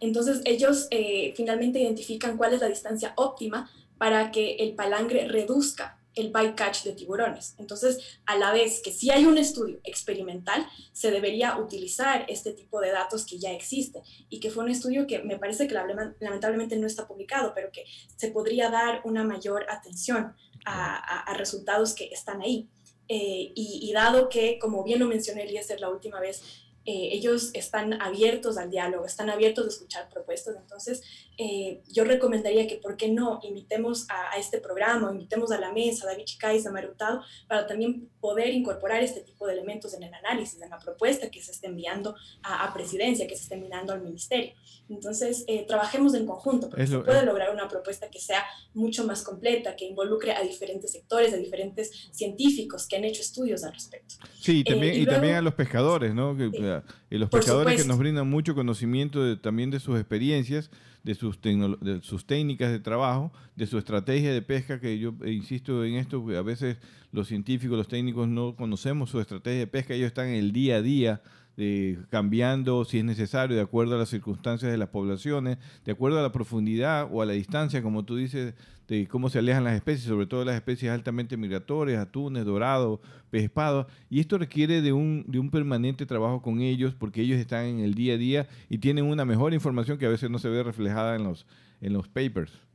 Entonces ellos eh, finalmente identifican cuál es la distancia óptima para que el palangre reduzca el bycatch de tiburones. Entonces, a la vez que si hay un estudio experimental, se debería utilizar este tipo de datos que ya existen y que fue un estudio que me parece que lame- lamentablemente no está publicado, pero que se podría dar una mayor atención a resultados que están ahí. Eh, y, dado que, como bien lo mencioné Eliezer la última vez, eh, ellos están abiertos al diálogo, están abiertos a escuchar propuestas. Entonces, eh, yo recomendaría que, ¿por qué no? Invitemos a, a este programa, invitemos a la mesa a David Chicaiza, a Mario Hurtado, para también poder incorporar este tipo de elementos en el análisis, en la propuesta que se esté enviando a, a presidencia, que se esté enviando al ministerio. Entonces, eh, trabajemos en conjunto, porque lo- se puede es- lograr una propuesta que sea mucho más completa, que involucre a diferentes sectores, a diferentes científicos que han hecho estudios al respecto. Sí, y también, Eh, y y también luego- a los pescadores, ¿no? Que, eh, y los pescadores que nos brindan mucho conocimiento de- también de sus experiencias, de sus, de sus técnicas de trabajo, de su estrategia de pesca, que yo eh, insisto en esto, que a veces los científicos, los técnicos no conocemos su estrategia de pesca, ellos están en el día a día de, cambiando si es necesario de acuerdo a las circunstancias de las poblaciones, de acuerdo a la profundidad o a la distancia, como tú dices, de cómo se alejan las especies, sobre todo las especies altamente migratorias, atunes, dorados, pez espada. Y esto requiere de un, de un permanente trabajo con ellos porque ellos están en el día a día y tienen una mejor información que a veces no se ve reflejada en los, en los papers.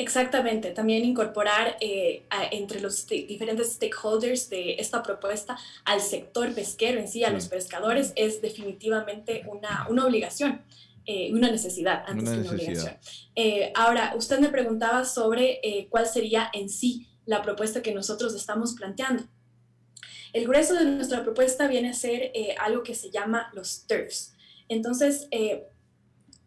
Exactamente, también incorporar eh, a- entre los diferentes stakeholders de esta propuesta al sector pesquero en sí, a los pescadores, es definitivamente una, una obligación, eh, una necesidad antes Una que una necesidad. obligación. Eh, ahora, usted me preguntaba sobre eh, cuál sería en sí la propuesta que nosotros estamos planteando. El grueso de nuestra propuesta viene a ser algo que se llama los TERFs. Entonces,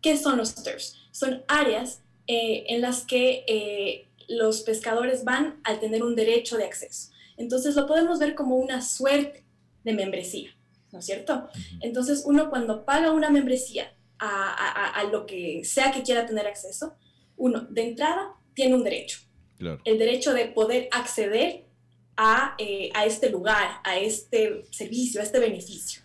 ¿qué son los TERFs? Son áreas eh, en las que eh, los pescadores van al tener un derecho de acceso. Entonces lo podemos ver como una suerte de membresía, ¿no es cierto? Entonces uno cuando paga una membresía a, a- a- a lo que sea que quiera tener acceso, uno de entrada tiene un derecho, Claro. el derecho de poder acceder a, eh, a este lugar, a este servicio, a este beneficio.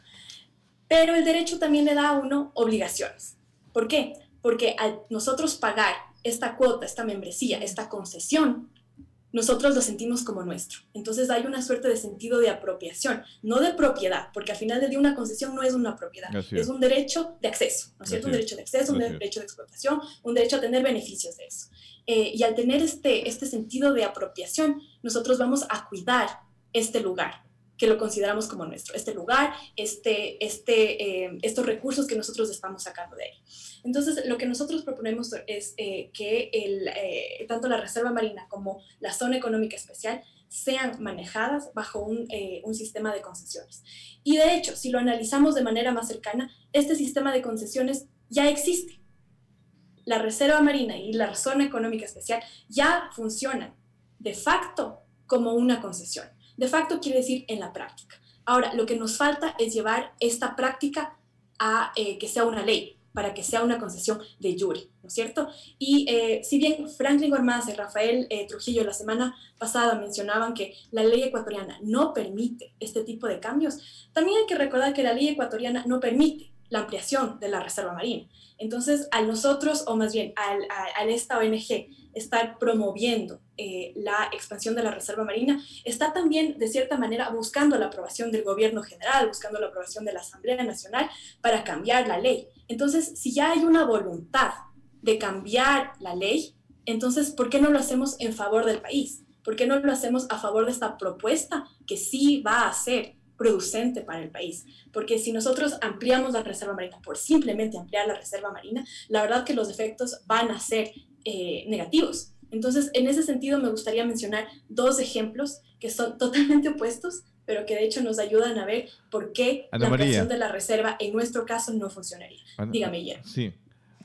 Pero el derecho también le da a uno obligaciones. ¿Por qué? Porque al nosotros pagar esta cuota, esta membresía, esta concesión, nosotros lo sentimos como nuestro. Entonces hay una suerte de sentido de apropiación, no de propiedad, porque al final del día una concesión no es una propiedad, es es. un derecho de acceso, ¿no es cierto? Un derecho de acceso, un Así es. derecho de explotación, un derecho a tener beneficios de eso. Eh, y al tener este, este sentido de apropiación, nosotros vamos a cuidar este lugar que lo consideramos como nuestro, este lugar, este, este, eh, estos recursos que nosotros estamos sacando de ahí. Entonces, lo que nosotros proponemos es eh, que el, eh, tanto la Reserva Marina como la Zona Económica Especial sean manejadas bajo un, un sistema de concesiones. Y de hecho, si lo analizamos de manera más cercana, este sistema de concesiones ya existe. La Reserva Marina y la Zona Económica Especial ya funcionan de facto como una concesión. De facto quiere decir en la práctica. Ahora, lo que nos falta es llevar esta práctica a eh, que sea una ley. para que sea una concesión de jure, ¿no es cierto? Y eh, si bien Franklin Gormaz y Rafael eh, Trujillo la semana pasada mencionaban que la ley ecuatoriana no permite este tipo de cambios, también hay que recordar que la ley ecuatoriana no permite la ampliación de la reserva marina. Entonces, a nosotros, o más bien a, esta ONG, estar promoviendo eh, la expansión de la reserva marina, está también, de cierta manera, buscando la aprobación del gobierno general, buscando la aprobación de la Asamblea Nacional para cambiar la ley. Entonces, si ya hay una voluntad de cambiar la ley, entonces, ¿por qué no lo hacemos en favor del país? ¿Por qué no lo hacemos a favor de esta propuesta que sí va a ser producente para el país. Porque si nosotros ampliamos la reserva marina por simplemente ampliar la reserva marina, la verdad que los efectos van a ser eh, negativos. Entonces, en ese sentido, me gustaría mencionar dos ejemplos que son totalmente opuestos, pero que de hecho nos ayudan a ver por qué la ampliación de la reserva en nuestro caso no funcionaría. Dígame, ya. Sí.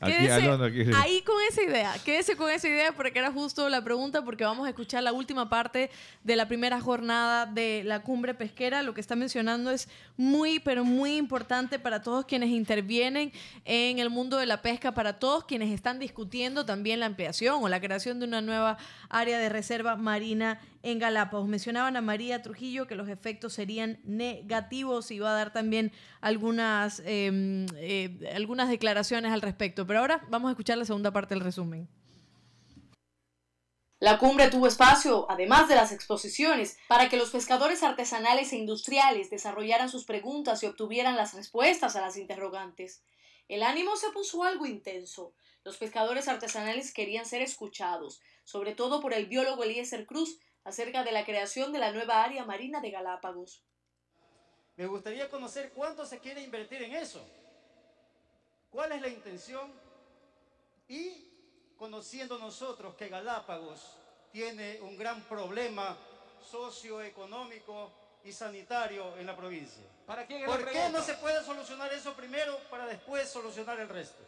Ahí con esa idea, quédese con esa idea porque era justo la pregunta porque vamos a escuchar la última parte de la primera jornada de la cumbre pesquera. Lo que está mencionando es muy, pero muy importante para todos quienes intervienen en el mundo de la pesca, para todos quienes están discutiendo también la ampliación o la creación de una nueva área de reserva marina en Galápagos. Mencionaban a María Trujillo que los efectos serían negativos y va a dar también algunas, em, eh, algunas declaraciones al respecto. Pero ahora vamos a escuchar la segunda parte del resumen. La cumbre tuvo espacio, además de las exposiciones, para que los pescadores artesanales e industriales desarrollaran sus preguntas y obtuvieran las respuestas a las interrogantes. El ánimo se puso algo intenso. Los pescadores artesanales querían ser escuchados, sobre todo por el biólogo Eliezer Cruz, acerca de la creación de la nueva área marina de Galápagos. Me gustaría conocer cuánto se quiere invertir en eso. ¿Cuál es la intención? Y conociendo nosotros que Galápagos tiene un gran problema socioeconómico y sanitario en la provincia. ¿Para ¿Por qué no se puede solucionar eso primero para después solucionar el resto?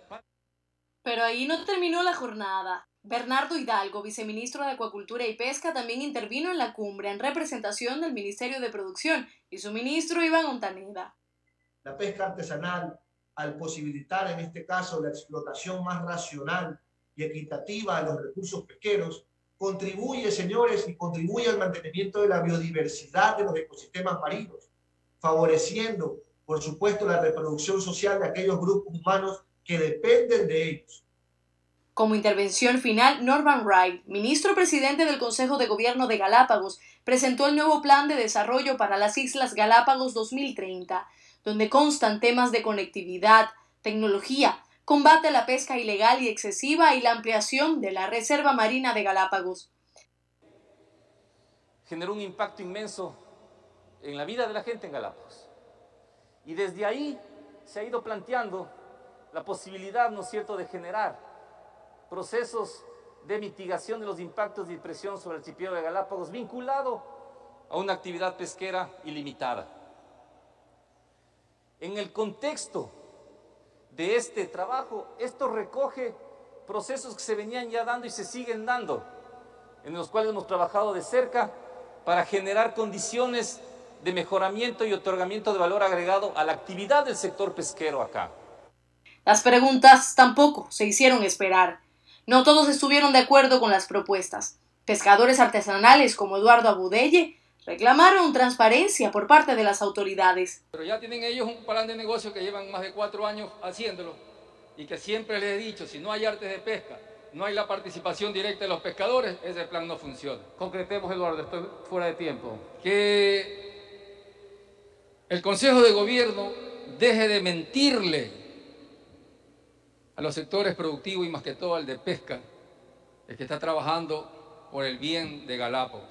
Pero ahí no terminó la jornada. Bernardo Hidalgo, viceministro de Acuacultura y Pesca, también intervino en la cumbre en representación del Ministerio de Producción y su ministro Iván Ontaneda. La pesca artesanal, al posibilitar en este caso la explotación más racional y equitativa de los recursos pesqueros, contribuye, señores, y contribuye al mantenimiento de la biodiversidad de los ecosistemas marinos, favoreciendo, por supuesto, la reproducción social de aquellos grupos humanos que dependen de ellos como intervención final, Norman Wright, ministro presidente del Consejo de Gobierno de Galápagos, presentó el nuevo Plan de Desarrollo para las Islas Galápagos 2030, donde constan temas de conectividad, tecnología, combate a la pesca ilegal y excesiva y la ampliación de la Reserva Marina de Galápagos. Generó un impacto inmenso en la vida de la gente en Galápagos. Y desde ahí se ha ido planteando la posibilidad, ¿no es cierto?, de generar procesos de mitigación de los impactos de presión sobre el archipiélago de Galápagos vinculado a una actividad pesquera ilimitada. En el contexto de este trabajo, esto recoge procesos que se venían ya dando y se siguen dando, en los cuales hemos trabajado de cerca para generar condiciones de mejoramiento y otorgamiento de valor agregado a la actividad del sector pesquero acá. Las preguntas tampoco se hicieron esperar. No todos estuvieron de acuerdo con las propuestas. Pescadores artesanales como Eduardo Abudelle reclamaron transparencia por parte de las autoridades. Pero ya tienen ellos un plan de negocio que llevan más de cuatro años haciéndolo y que siempre les he dicho, si no hay artes de pesca, no hay la participación directa de los pescadores, ese plan no funciona. Concretemos, Eduardo, estoy fuera de tiempo. Que el Consejo de Gobierno deje de mentirle a los sectores productivos y más que todo al de pesca, el que está trabajando por el bien de Galápagos.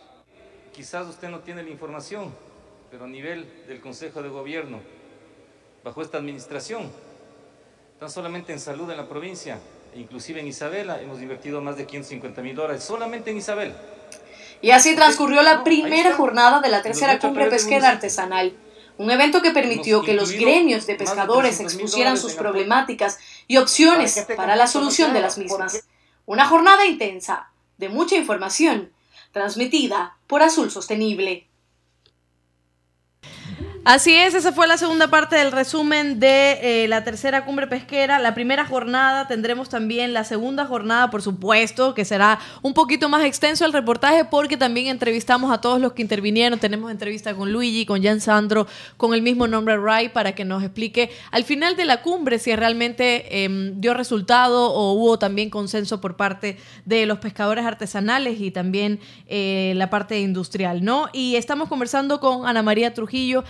Quizás usted no tiene la información, pero a nivel del Consejo de Gobierno, bajo esta administración, tan solamente en salud en la provincia, e inclusive en Isabela, hemos invertido más de 550 mil dólares, solamente en Isabela. Y así transcurrió la primera jornada de la tercera cumbre pesquera artesanal un evento que permitió que los gremios de pescadores expusieran sus problemáticas y opciones para la solución de las mismas. Una jornada intensa, de mucha información, transmitida por Azul Sostenible. Así es, esa fue la segunda parte del resumen de eh, la tercera cumbre pesquera. La primera jornada tendremos también la segunda jornada, por supuesto, que será un poquito más extenso el reportaje porque también entrevistamos a todos los que intervinieron. Tenemos entrevista con Luigi, con Jan Sandro, con el mismo nombre Ray para que nos explique al final de la cumbre si realmente em, dio resultado o hubo también consenso por parte de los pescadores artesanales y también eh, la parte industrial, ¿no? Y estamos conversando con Ana María Trujillo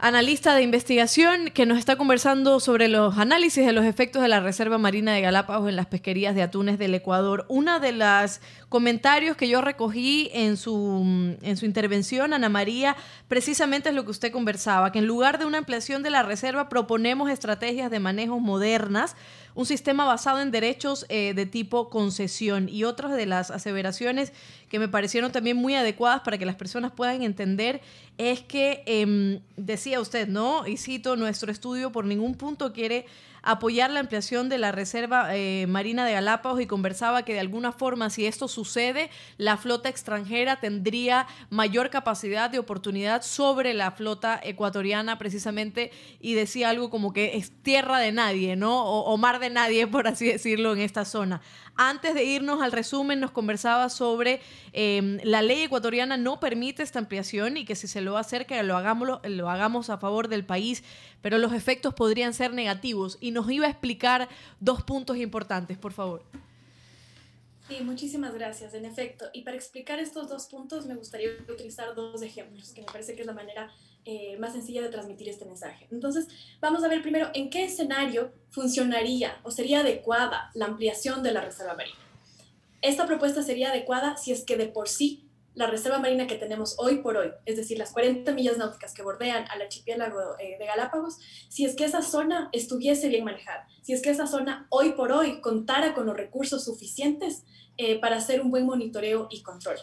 analista de investigación que nos está conversando sobre los análisis de los efectos de la Reserva Marina de Galápagos en las pesquerías de atunes del Ecuador. Una de las comentarios que yo recogí en su, en su intervención, Ana María, precisamente es lo que usted conversaba, que en lugar de una ampliación de la reserva proponemos estrategias de manejo modernas, un sistema basado en derechos eh, de tipo concesión y otras de las aseveraciones que me parecieron también muy adecuadas para que las personas puedan entender es que, em, decía usted, ¿no? Y cito, nuestro estudio por ningún punto quiere apoyar la ampliación de la Reserva eh, Marina de Galápagos y conversaba que de alguna forma, si esto sucede, la flota extranjera tendría mayor capacidad de oportunidad sobre la flota ecuatoriana precisamente y decía algo como que es tierra de nadie, ¿no? O, o mar de nadie, por así decirlo, en esta zona. Antes de irnos al resumen, nos conversaba sobre em, la ley ecuatoriana no permite esta ampliación y que si se lo va a hacer, que lo hagamos, lo hagamos a favor del país, pero los efectos podrían ser negativos. Y nos iba a explicar dos puntos importantes, por favor. Sí, muchísimas gracias, en efecto. Y para explicar estos dos puntos me gustaría utilizar dos ejemplos, que me parece que es la manera eh, más sencilla de transmitir este mensaje. Entonces, vamos a ver primero en qué escenario funcionaría o sería adecuada la ampliación de la reserva marina. Esta propuesta sería adecuada si es que de por sí la reserva marina que tenemos hoy por hoy, es decir, las 40 millas náuticas que bordean al archipiélago eh, de Galápagos, si es que esa zona estuviese bien manejada, si es que esa zona hoy por hoy contara con los recursos suficientes eh, para hacer un buen monitoreo y control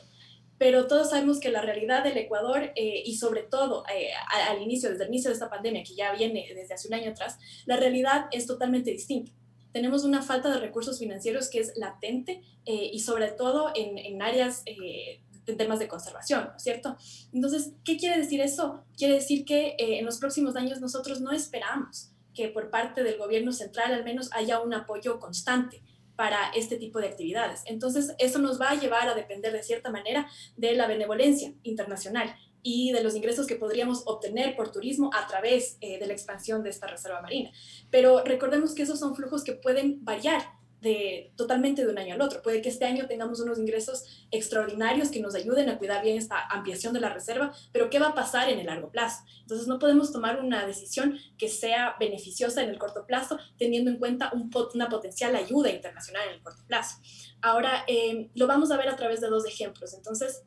pero todos sabemos que la realidad del Ecuador eh, y sobre todo eh, al inicio, desde el inicio de esta pandemia, que ya viene desde hace un año atrás, la realidad es totalmente distinta. Tenemos una falta de recursos financieros que es latente eh, y sobre todo en, en áreas de temas de conservación, ¿no es cierto? Entonces, ¿qué quiere decir eso? Quiere decir que en los próximos años nosotros no esperamos que por parte del gobierno central al menos haya un apoyo constante para este tipo de actividades. Entonces, eso nos va a llevar a depender de cierta manera de la benevolencia internacional y de los ingresos que podríamos obtener por turismo a través eh, de la expansión de esta reserva marina. Pero recordemos que esos son flujos que pueden variar de, totalmente de un año al otro. Puede que este año tengamos unos ingresos extraordinarios que nos ayuden a cuidar bien esta ampliación de la reserva, pero ¿qué va a pasar en el largo plazo? Entonces no podemos tomar una decisión que sea beneficiosa en el corto plazo teniendo en cuenta un, una potencial ayuda internacional en el corto plazo. Ahora, eh, lo vamos a ver a través de dos ejemplos. Entonces,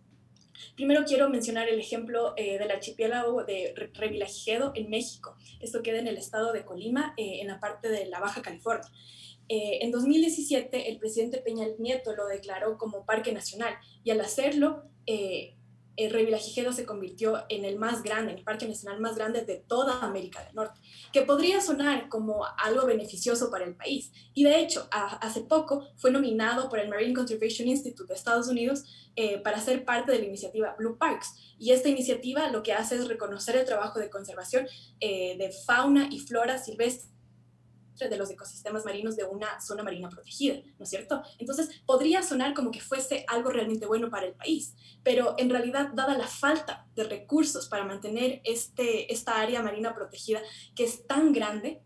Primero quiero mencionar el ejemplo eh, del archipiélago de Revillagigedo en México. Esto queda en el estado de Colima, eh, en la parte de la Baja California. Eh, en 2017 el presidente Peña Nieto lo declaró como parque nacional y al hacerlo, eh, el Revillagigedo se convirtió en el más grande, el parque nacional más grande de toda América del Norte, que podría sonar como algo beneficioso para el país. Y de hecho, hace poco fue nominado por el Marine Conservation Institute de Estados Unidos eh, para ser parte de la iniciativa Blue Parks. Y esta iniciativa lo que hace es reconocer el trabajo de conservación de fauna y flora silvestre de los ecosistemas marinos de una zona marina protegida, ¿no es cierto? Entonces, podría sonar como que fuese algo realmente bueno para el país, pero en realidad, dada la falta de recursos para mantener este, esta área marina protegida, que es tan grande,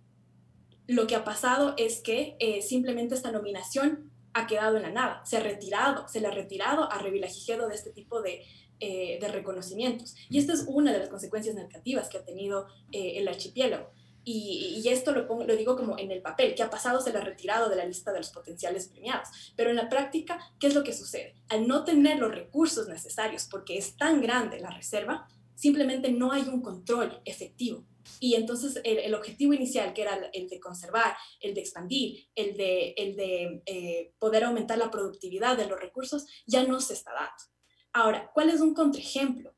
lo que ha pasado es que eh, simplemente esta nominación ha quedado en la nada, se ha retirado, se le ha retirado a Revillagigedo de este tipo de, eh, de reconocimientos. Y esta es una de las consecuencias negativas que ha tenido eh, el archipiélago. Y, esto lo, digo como en el papel, que ha pasado, se le ha retirado de la lista de los potenciales premiados. Pero en la práctica, ¿qué es lo que sucede? Al no tener los recursos necesarios, porque es tan grande la reserva, simplemente no hay un control efectivo. Y entonces el, objetivo inicial, que era el de conservar, el de expandir, el de, el de eh, poder aumentar la productividad de los recursos, ya no se está dando. Ahora, ¿cuál es un contraejemplo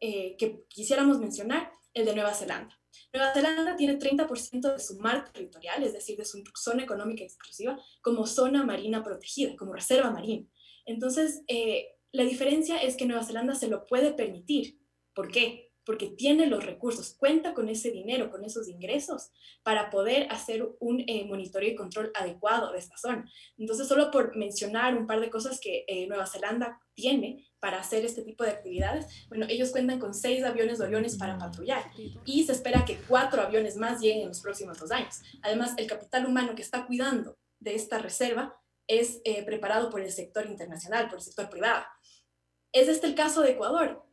eh, que quisiéramos mencionar? El de Nueva Zelanda. Nueva Zelanda tiene 30% de su mar territorial, es decir, de su zona económica exclusiva, como zona marina protegida, como reserva marina. Entonces, eh, la diferencia es que Nueva Zelanda se lo puede permitir. ¿Por qué? Porque tiene los recursos, cuenta con ese dinero, con esos ingresos para poder hacer un eh, monitoreo y control adecuado de esta zona. Entonces, solo por mencionar un par de cosas que eh, Nueva Zelanda tiene para hacer este tipo de actividades, bueno, ellos cuentan con seis aviones de aviones para patrullar y se espera que cuatro aviones más lleguen en los próximos dos años. Además, el capital humano que está cuidando de esta reserva es eh, preparado por el sector internacional, por el sector privado. ¿Es este el caso de Ecuador?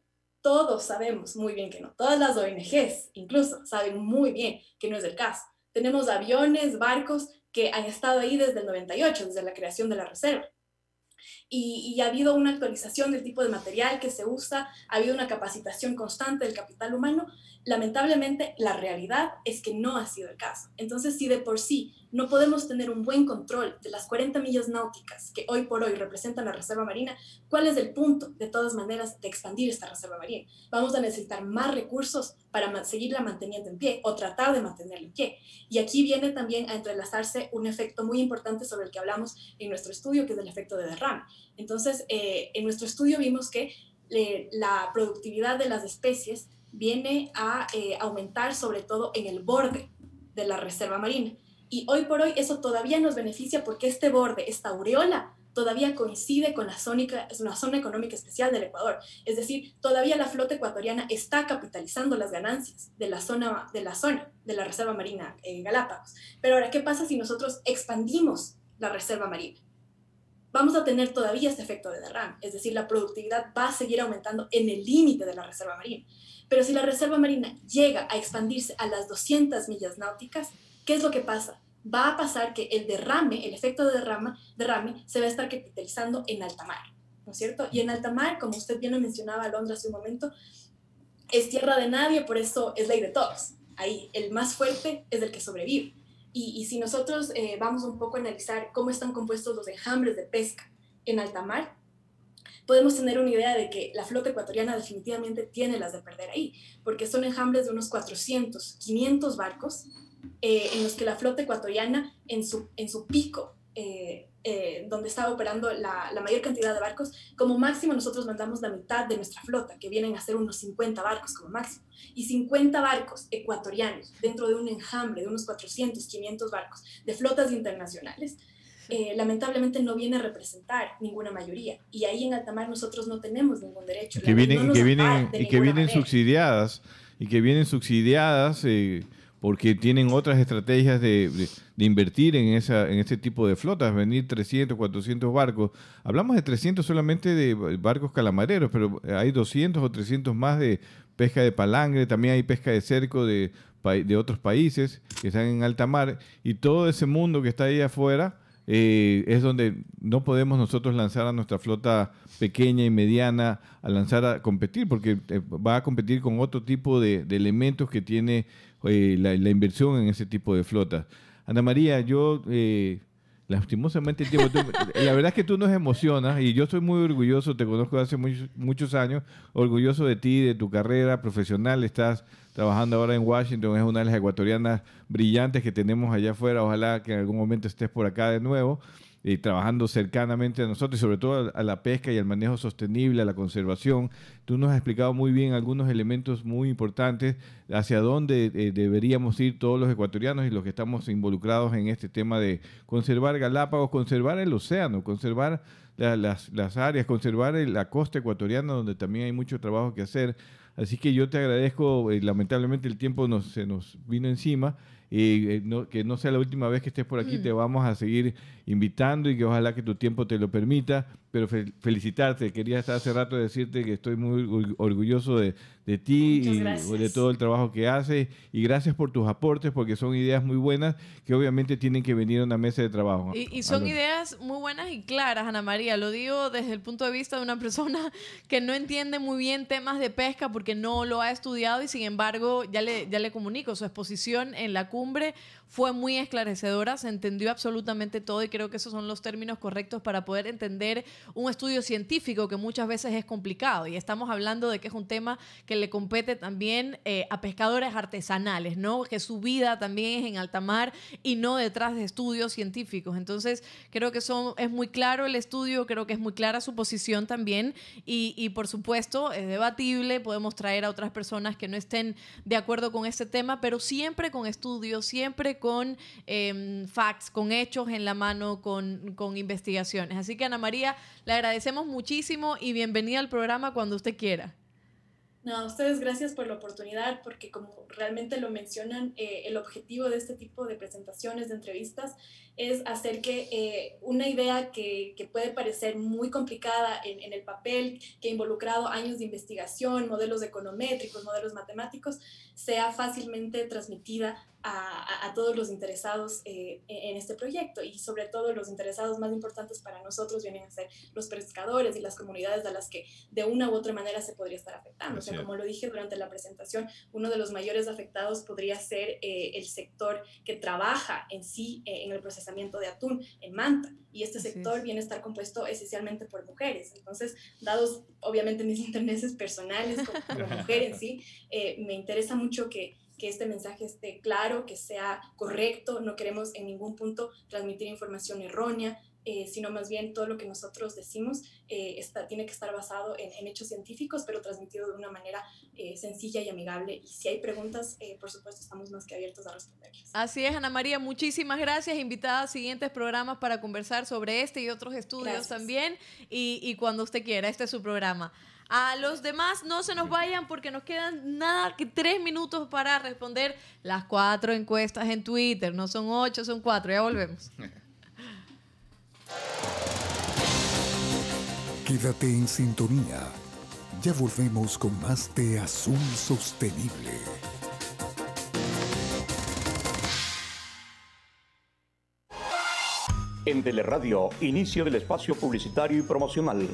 Todos sabemos muy bien que no. Todas las ONGs incluso saben muy bien que no es el caso. Tenemos aviones, barcos que han estado ahí desde el 98, desde la creación de la reserva y, ha habido una actualización del tipo de material que se usa, ha habido una capacitación constante del capital humano. Lamentablemente, la realidad es que no ha sido el caso. Entonces, si de por sí no podemos tener un buen control de las 40 millas náuticas que hoy por hoy representan la Reserva Marina, ¿cuál es el punto, de todas maneras, de expandir esta Reserva Marina? Vamos a necesitar más recursos para seguirla manteniendo en pie o tratar de mantenerla en pie. Y aquí viene también a entrelazarse un efecto muy importante sobre el que hablamos en nuestro estudio, que es el efecto de derrame. Entonces, eh, en nuestro estudio vimos que eh, la productividad de las especies viene a eh, aumentar sobre todo en el borde de la reserva marina. Y hoy por hoy eso todavía nos beneficia porque este borde, esta aureola, todavía coincide con la, zónica, la zona económica especial del Ecuador. Es decir, todavía la flota ecuatoriana está capitalizando las ganancias de la zona de la, zona, de la Reserva Marina Galápagos. Pero ahora, ¿qué pasa si nosotros expandimos la Reserva Marina? Vamos a tener todavía este efecto de derrame, es decir, la productividad va a seguir aumentando en el límite de la Reserva Marina. Pero si la Reserva Marina llega a expandirse a las 200 millas náuticas, ¿qué es lo que pasa? va a pasar que el derrame, el efecto de derrama, derrame, se va a estar capitalizando en alta mar, ¿no es cierto? Y en alta mar, como usted bien lo mencionaba, Alondra, hace un momento, es tierra de nadie, por eso es ley de todos. Ahí, el más fuerte es el que sobrevive. Y, si nosotros eh, vamos un poco a analizar cómo están compuestos los enjambres de pesca en alta mar, podemos tener una idea de que la flota ecuatoriana definitivamente tiene las de perder ahí, porque son enjambres de unos 400, 500 barcos eh, en los que la flota ecuatoriana en su, en su pico, eh, eh, donde estaba operando la, la, mayor cantidad de barcos, como máximo nosotros mandamos la mitad de nuestra flota, que vienen a ser unos 50 barcos como máximo. Y 50 barcos ecuatorianos dentro de un enjambre de unos 400, 500 barcos de flotas internacionales, lamentablemente no viene a representar ninguna mayoría. Y ahí en alta mar nosotros no tenemos ningún derecho. que vienen, que vienen, y que vienen subsidiadas, y que vienen subsidiadas porque tienen otras estrategias de, invertir en, esa, en ese tipo de flotas, venir 300, 400 barcos. Hablamos de 300 solamente de barcos calamareros, pero hay 200 o 300 más de pesca de palangre, también hay pesca de cerco de, de otros países que están en alta mar, y todo ese mundo que está ahí afuera eh, es donde no podemos nosotros lanzar a nuestra flota pequeña y mediana a lanzar a competir, porque eh, va a competir con otro tipo de elementos que tiene eh, la, inversión en ese tipo de flotas. Ana María, yo eh, lastimosamente la verdad es que tú nos emocionas y yo estoy muy orgulloso, te conozco hace muchos, años, orgulloso de ti, de tu carrera profesional, estás trabajando ahora en Washington, es una de las ecuatorianas brillantes que tenemos allá afuera, ojalá que en algún momento estés por acá de nuevo trabajando cercanamente a nosotros y sobre todo a, la pesca y al manejo sostenible, a la conservación. Tú nos has explicado muy bien algunos elementos muy importantes hacia dónde eh, deberíamos ir todos los ecuatorianos y los que estamos involucrados en este tema de conservar Galápagos, conservar el océano, conservar las, las, áreas, conservar la costa ecuatoriana donde también hay mucho trabajo que hacer. Así que yo te agradezco, eh, lamentablemente el tiempo nos, se nos vino encima eh, que no sea la última vez que estés por aquí, te mm. vamos a seguir invitando y que ojalá que tu tiempo te lo permita, pero felicitarte, quería estar hace rato decirte que estoy muy orgulloso de, de ti y de todo el trabajo que haces y gracias por tus aportes porque son ideas muy buenas que obviamente tienen que venir a una mesa de trabajo. Y, son ideas muy buenas y claras, Ana María, lo digo desde el punto de vista de una persona que no entiende muy bien temas de pesca porque no lo ha estudiado y sin embargo ya le, ya le comunico su exposición en la cumbre fue muy esclarecedora, se entendió absolutamente todo y creo que esos son los términos correctos para poder entender un estudio científico que muchas veces es complicado. Y estamos hablando de que es un tema que le compete también eh, a pescadores artesanales, ¿no? Que su vida también es en alta mar y no detrás de estudios científicos. Entonces, creo que son, es muy claro el estudio, creo que es muy clara su posición también y, y por supuesto es debatible, podemos traer a otras personas que no estén de acuerdo con este tema, pero siempre con estudios, siempre con em, facts, con hechos en la mano, con, con investigaciones. Así que Ana María, le agradecemos muchísimo y bienvenida al programa cuando usted quiera. No, a ustedes gracias por la oportunidad, porque como realmente lo mencionan, eh, el objetivo de este tipo de presentaciones, de entrevistas, es hacer que eh, una idea que, que, puede parecer muy complicada en, en, el papel, que ha involucrado años de investigación, modelos econométricos, modelos matemáticos, sea fácilmente transmitida a, a, todos los interesados eh, en este proyecto y sobre todo los interesados más importantes para nosotros vienen a ser los pescadores y las comunidades a las que de una u otra manera se podría estar afectando. O sea, como lo dije durante la presentación, uno de los mayores afectados podría ser eh, el sector que trabaja en sí eh, en el procesamiento de atún en Manta y este sector viene a estar compuesto esencialmente por mujeres. Entonces, dados obviamente mis intereses personales como, como mujer en sí, me interesa mucho que que este mensaje esté claro, que sea correcto, no queremos en ningún punto transmitir información errónea, eh, sino más bien todo lo que nosotros decimos eh, está, tiene que estar basado en, en, hechos científicos, pero transmitido de una manera eh, sencilla y amigable. Y si hay preguntas, eh, por supuesto, estamos más que abiertos a responderlas. Así es, Ana María, muchísimas gracias. Invitada a siguientes programas para conversar sobre este y otros estudios gracias. también. Y, y cuando usted quiera, este es su programa. A los demás no se nos vayan porque nos quedan nada que tres minutos para responder las cuatro encuestas en Twitter. No son ocho, son cuatro. Ya volvemos. Quédate en sintonía. Ya volvemos con más de Azul Sostenible. En Teleradio, inicio del espacio publicitario y promocional.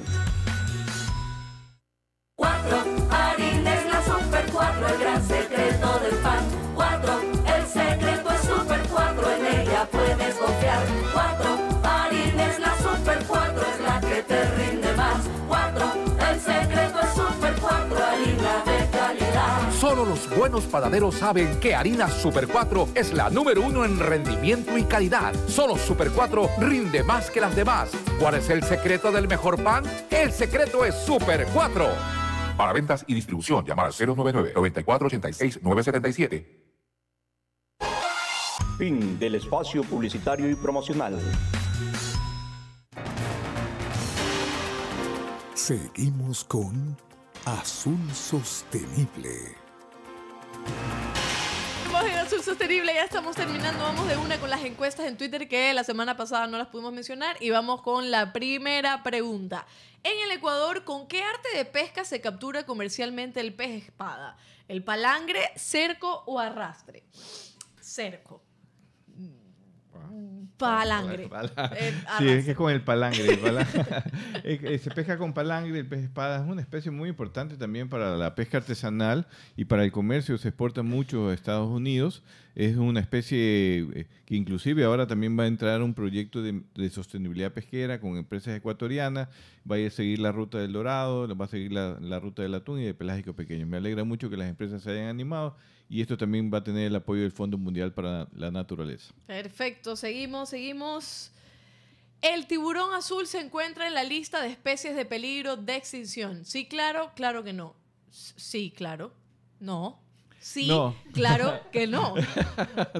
Solo los buenos panaderos saben que Harina Super 4 es la número uno en rendimiento y calidad. Solo Super 4 rinde más que las demás. ¿Cuál es el secreto del mejor pan? El secreto es Super 4. Para ventas y distribución, llamar al 099-9486-977. Fin del espacio publicitario y promocional. Seguimos con Azul Sostenible. Azul Sostenible, ya estamos terminando. Vamos de una con las encuestas en Twitter que la semana pasada no las pudimos mencionar. Y vamos con la primera pregunta. En el Ecuador, ¿con qué arte de pesca se captura comercialmente el pez espada? ¿El palangre, cerco o arrastre? Cerco. Palangre. Eh, sí, es que con el palangre. El palangre. se pesca con palangre, el pez espada es una especie muy importante también para la pesca artesanal y para el comercio. Se exporta mucho a Estados Unidos. Es una especie eh, que inclusive ahora también va a entrar un proyecto de, de sostenibilidad pesquera con empresas ecuatorianas. Va a seguir la ruta del dorado, va a seguir la, la ruta del atún y del pelágico pequeño. Me alegra mucho que las empresas se hayan animado y esto también va a tener el apoyo del Fondo Mundial para la Naturaleza. Perfecto, seguimos, seguimos. El tiburón azul se encuentra en la lista de especies de peligro de extinción. Sí, claro, claro que no. Sí, claro. No. Sí, No. claro que no.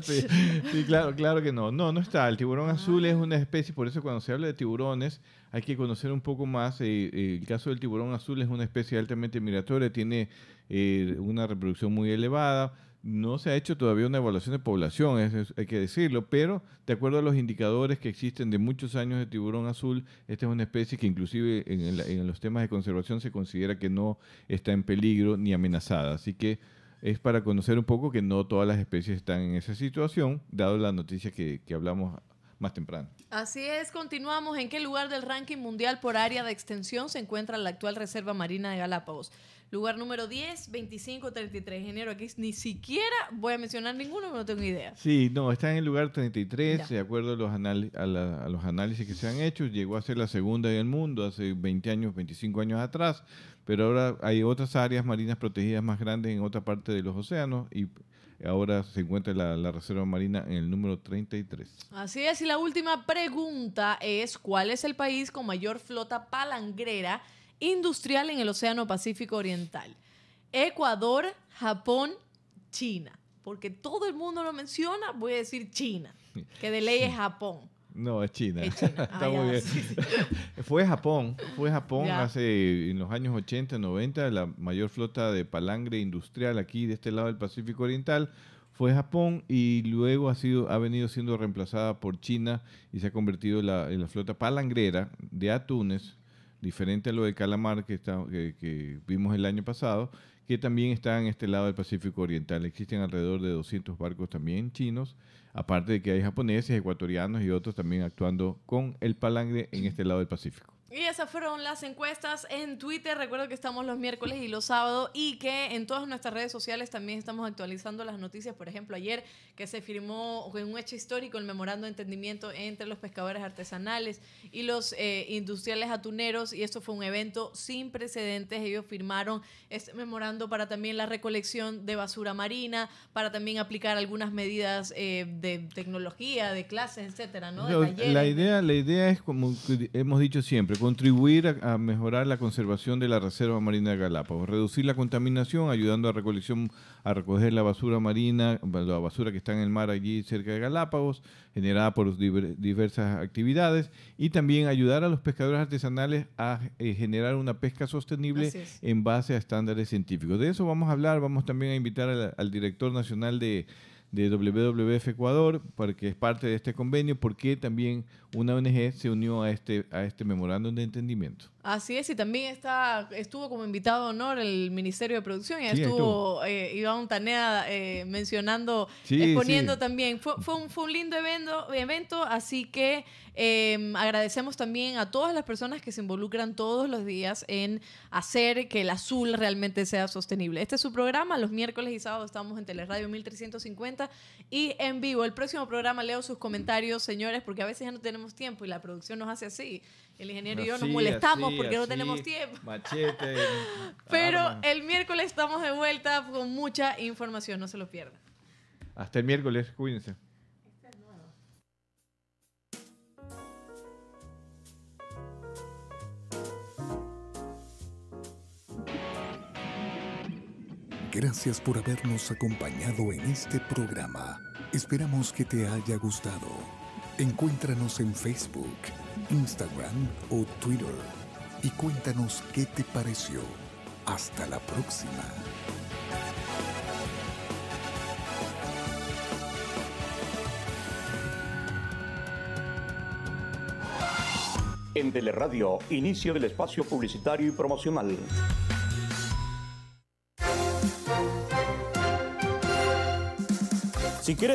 sí, sí, claro, claro que no. No, no está. El tiburón azul es una especie, por eso cuando se habla de tiburones hay que conocer un poco más. Eh, eh, el caso del tiburón azul es una especie altamente migratoria, tiene eh, una reproducción muy elevada. No se ha hecho todavía una evaluación de población, hay que decirlo, pero de acuerdo a los indicadores que existen de muchos años de tiburón azul, esta es una especie que inclusive en, los temas de conservación se considera que no está en peligro ni amenazada. Así que es para conocer un poco que no todas las especies están en esa situación, dado la noticia que hablamos más temprano. Así es, continuamos. ¿En qué lugar del ranking mundial por área de extensión se encuentra la actual Reserva Marina de Galápagos? Lugar número 10, 25, 33. Ingeniero, aquí ni siquiera voy a mencionar ninguno, no tengo idea. Sí, no, está en el lugar 33, de acuerdo a los, a, la- a los análisis que se han hecho. Llegó a ser la segunda en el mundo hace 20 años, 25 años atrás, pero ahora hay otras áreas marinas protegidas más grandes en otra parte de los océanos y ahora se encuentra la, la Reserva Marina en el número 33. Así es, y la última pregunta es, ¿cuál es el país con mayor flota palangrera industrial en el Océano Pacífico Oriental? Ecuador, Japón, China. Porque todo el mundo lo menciona, voy a decir China, que de ley es Japón. No, es China. Es China. Está Ah, muy ya, bien. sí, sí. fue Japón, fue Japón Ya. hace en los años 80, 90, la mayor flota de palangre industrial aquí de este lado del Pacífico Oriental fue Japón y luego ha sido ha venido siendo reemplazada por China y se ha convertido la, en la flota palangrera de atunes, diferente a lo de calamar que, está, que, vimos el año pasado, que también está en este lado del Pacífico Oriental. Existen alrededor de 200 barcos también chinos, aparte de que hay japoneses, ecuatorianos y otros también actuando con el palangre en este lado del Pacífico. Y esas fueron las encuestas en Twitter. Recuerdo que estamos los miércoles y los sábados y que en todas nuestras redes sociales también estamos actualizando las noticias. Por ejemplo, ayer que se firmó en un hecho histórico el memorando de entendimiento entre los pescadores artesanales y los eh, industriales atuneros y esto fue un evento sin precedentes. Ellos firmaron este memorando para también la recolección de basura marina, para también aplicar algunas medidas eh, de tecnología, de clases, etcétera, ¿no? De la idea, la idea es, como hemos dicho siempre, contribuir a, a mejorar la conservación de la Reserva Marina de Galápagos, reducir la contaminación, ayudando a recolección, a recoger la basura marina, la basura que está en el mar allí cerca de Galápagos, generada por diver- diversas actividades, y también ayudar a los pescadores artesanales a eh, generar una pesca sostenible en base a estándares científicos. De eso vamos a hablar, vamos también a invitar al, al director nacional de, de WWF Ecuador, porque es parte de este convenio, porque también una ONG se unió a este, a este memorándum de entendimiento. Así es, y también está, estuvo como invitado de honor el Ministerio de Producción y Sí, estuvo eh, Iván Tanea eh, mencionando, Sí, exponiendo sí. también. Fue, fue, un, fue un lindo evento, evento así que eh, agradecemos también a todas las personas que se involucran todos los días en hacer que el azul realmente sea sostenible. Este es su programa, los miércoles y sábados estamos en Teleradio 1350 y en vivo. El próximo programa leo sus comentarios, señores, porque a veces ya no tenemos tiempo y la producción nos hace así. El ingeniero y yo nos molestamos así, porque no tenemos tiempo. Machete. Pero arma. el miércoles estamos de vuelta con mucha información, no se lo pierdan. Hasta el miércoles, cuídense. Gracias por habernos acompañado en este programa. Esperamos que te haya gustado. Encuéntranos en Facebook, Instagram o Twitter y cuéntanos qué te pareció. Hasta la próxima. En Teleradio, inicio del espacio publicitario y promocional. Si quieres